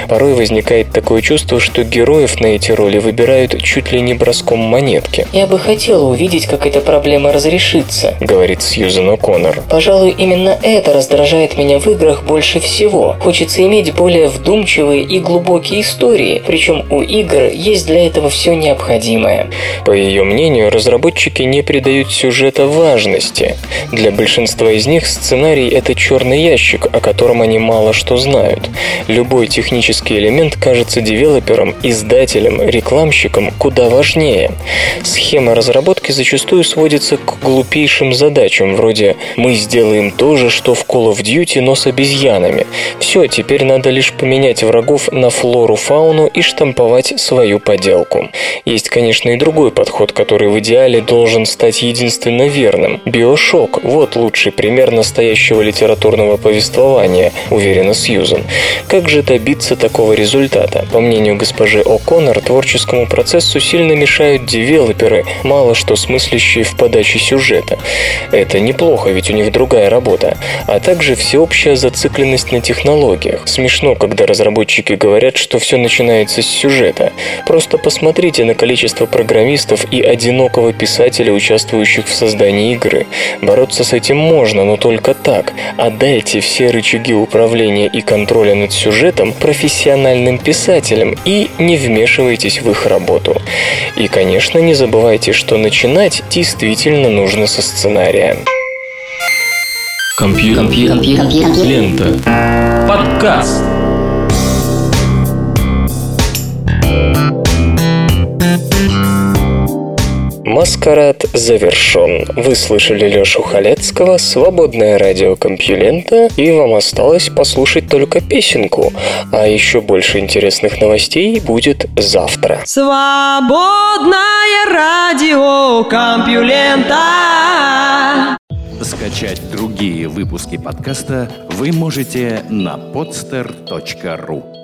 Порой возникает такое чувство, что героев на эти роли выбирают чуть ли не броском монетки. «Я бы хотела увидеть, как эта проблема разрешится», — говорит Сьюзен О'Коннор. «Пожалуй, именно это раздражает меня в играх больше всего. Хочется иметь более вдумчивые и глубокие истории, причем у игр есть для этого все необходимое». По ее мнению, разработчики не придают сюжета важности, сути. Для большинства из них сценарий — это черный ящик, о котором они мало что знают. Любой технический элемент кажется девелоперам, издателям, рекламщикам куда важнее. Схема разработки зачастую сводится к глупейшим задачам, вроде «мы сделаем то же, что в Call of Duty, но с обезьянами». Все, теперь надо лишь поменять врагов на флору-фауну и штамповать свою поделку. Есть, конечно, и другой подход, который в идеале должен стать единственно верным. Биошок – вот лучший пример настоящего литературного повествования, уверена Сьюзан. Как же добиться такого результата? По мнению госпожи О'Коннор, творческому процессу сильно мешают девелоперы, мало что смыслящие в подаче сюжета. Это неплохо, ведь у них другая работа. А также всеобщая зацикленность на технологиях. Смешно, когда разработчики говорят, что все начинается с сюжета. Просто посмотрите на количество программистов и одинокого писателя, участвующих в создании игры. Бороться с этим можно, но только так. Отдайте все рычаги управления и контроля над сюжетом профессиональным писателям и не вмешивайтесь в их работу. И, конечно, не забывайте, что начинать действительно нужно со сценария. Компьютер. Лента. Подкаст. Маскарад завершен. Вы слышали Лешу Халецкого, свободное радио Компьюлента, и вам осталось послушать только песенку. А еще больше интересных новостей будет завтра. Свободное радио Компьюлента. Скачать другие выпуски подкаста вы можете на podster.ru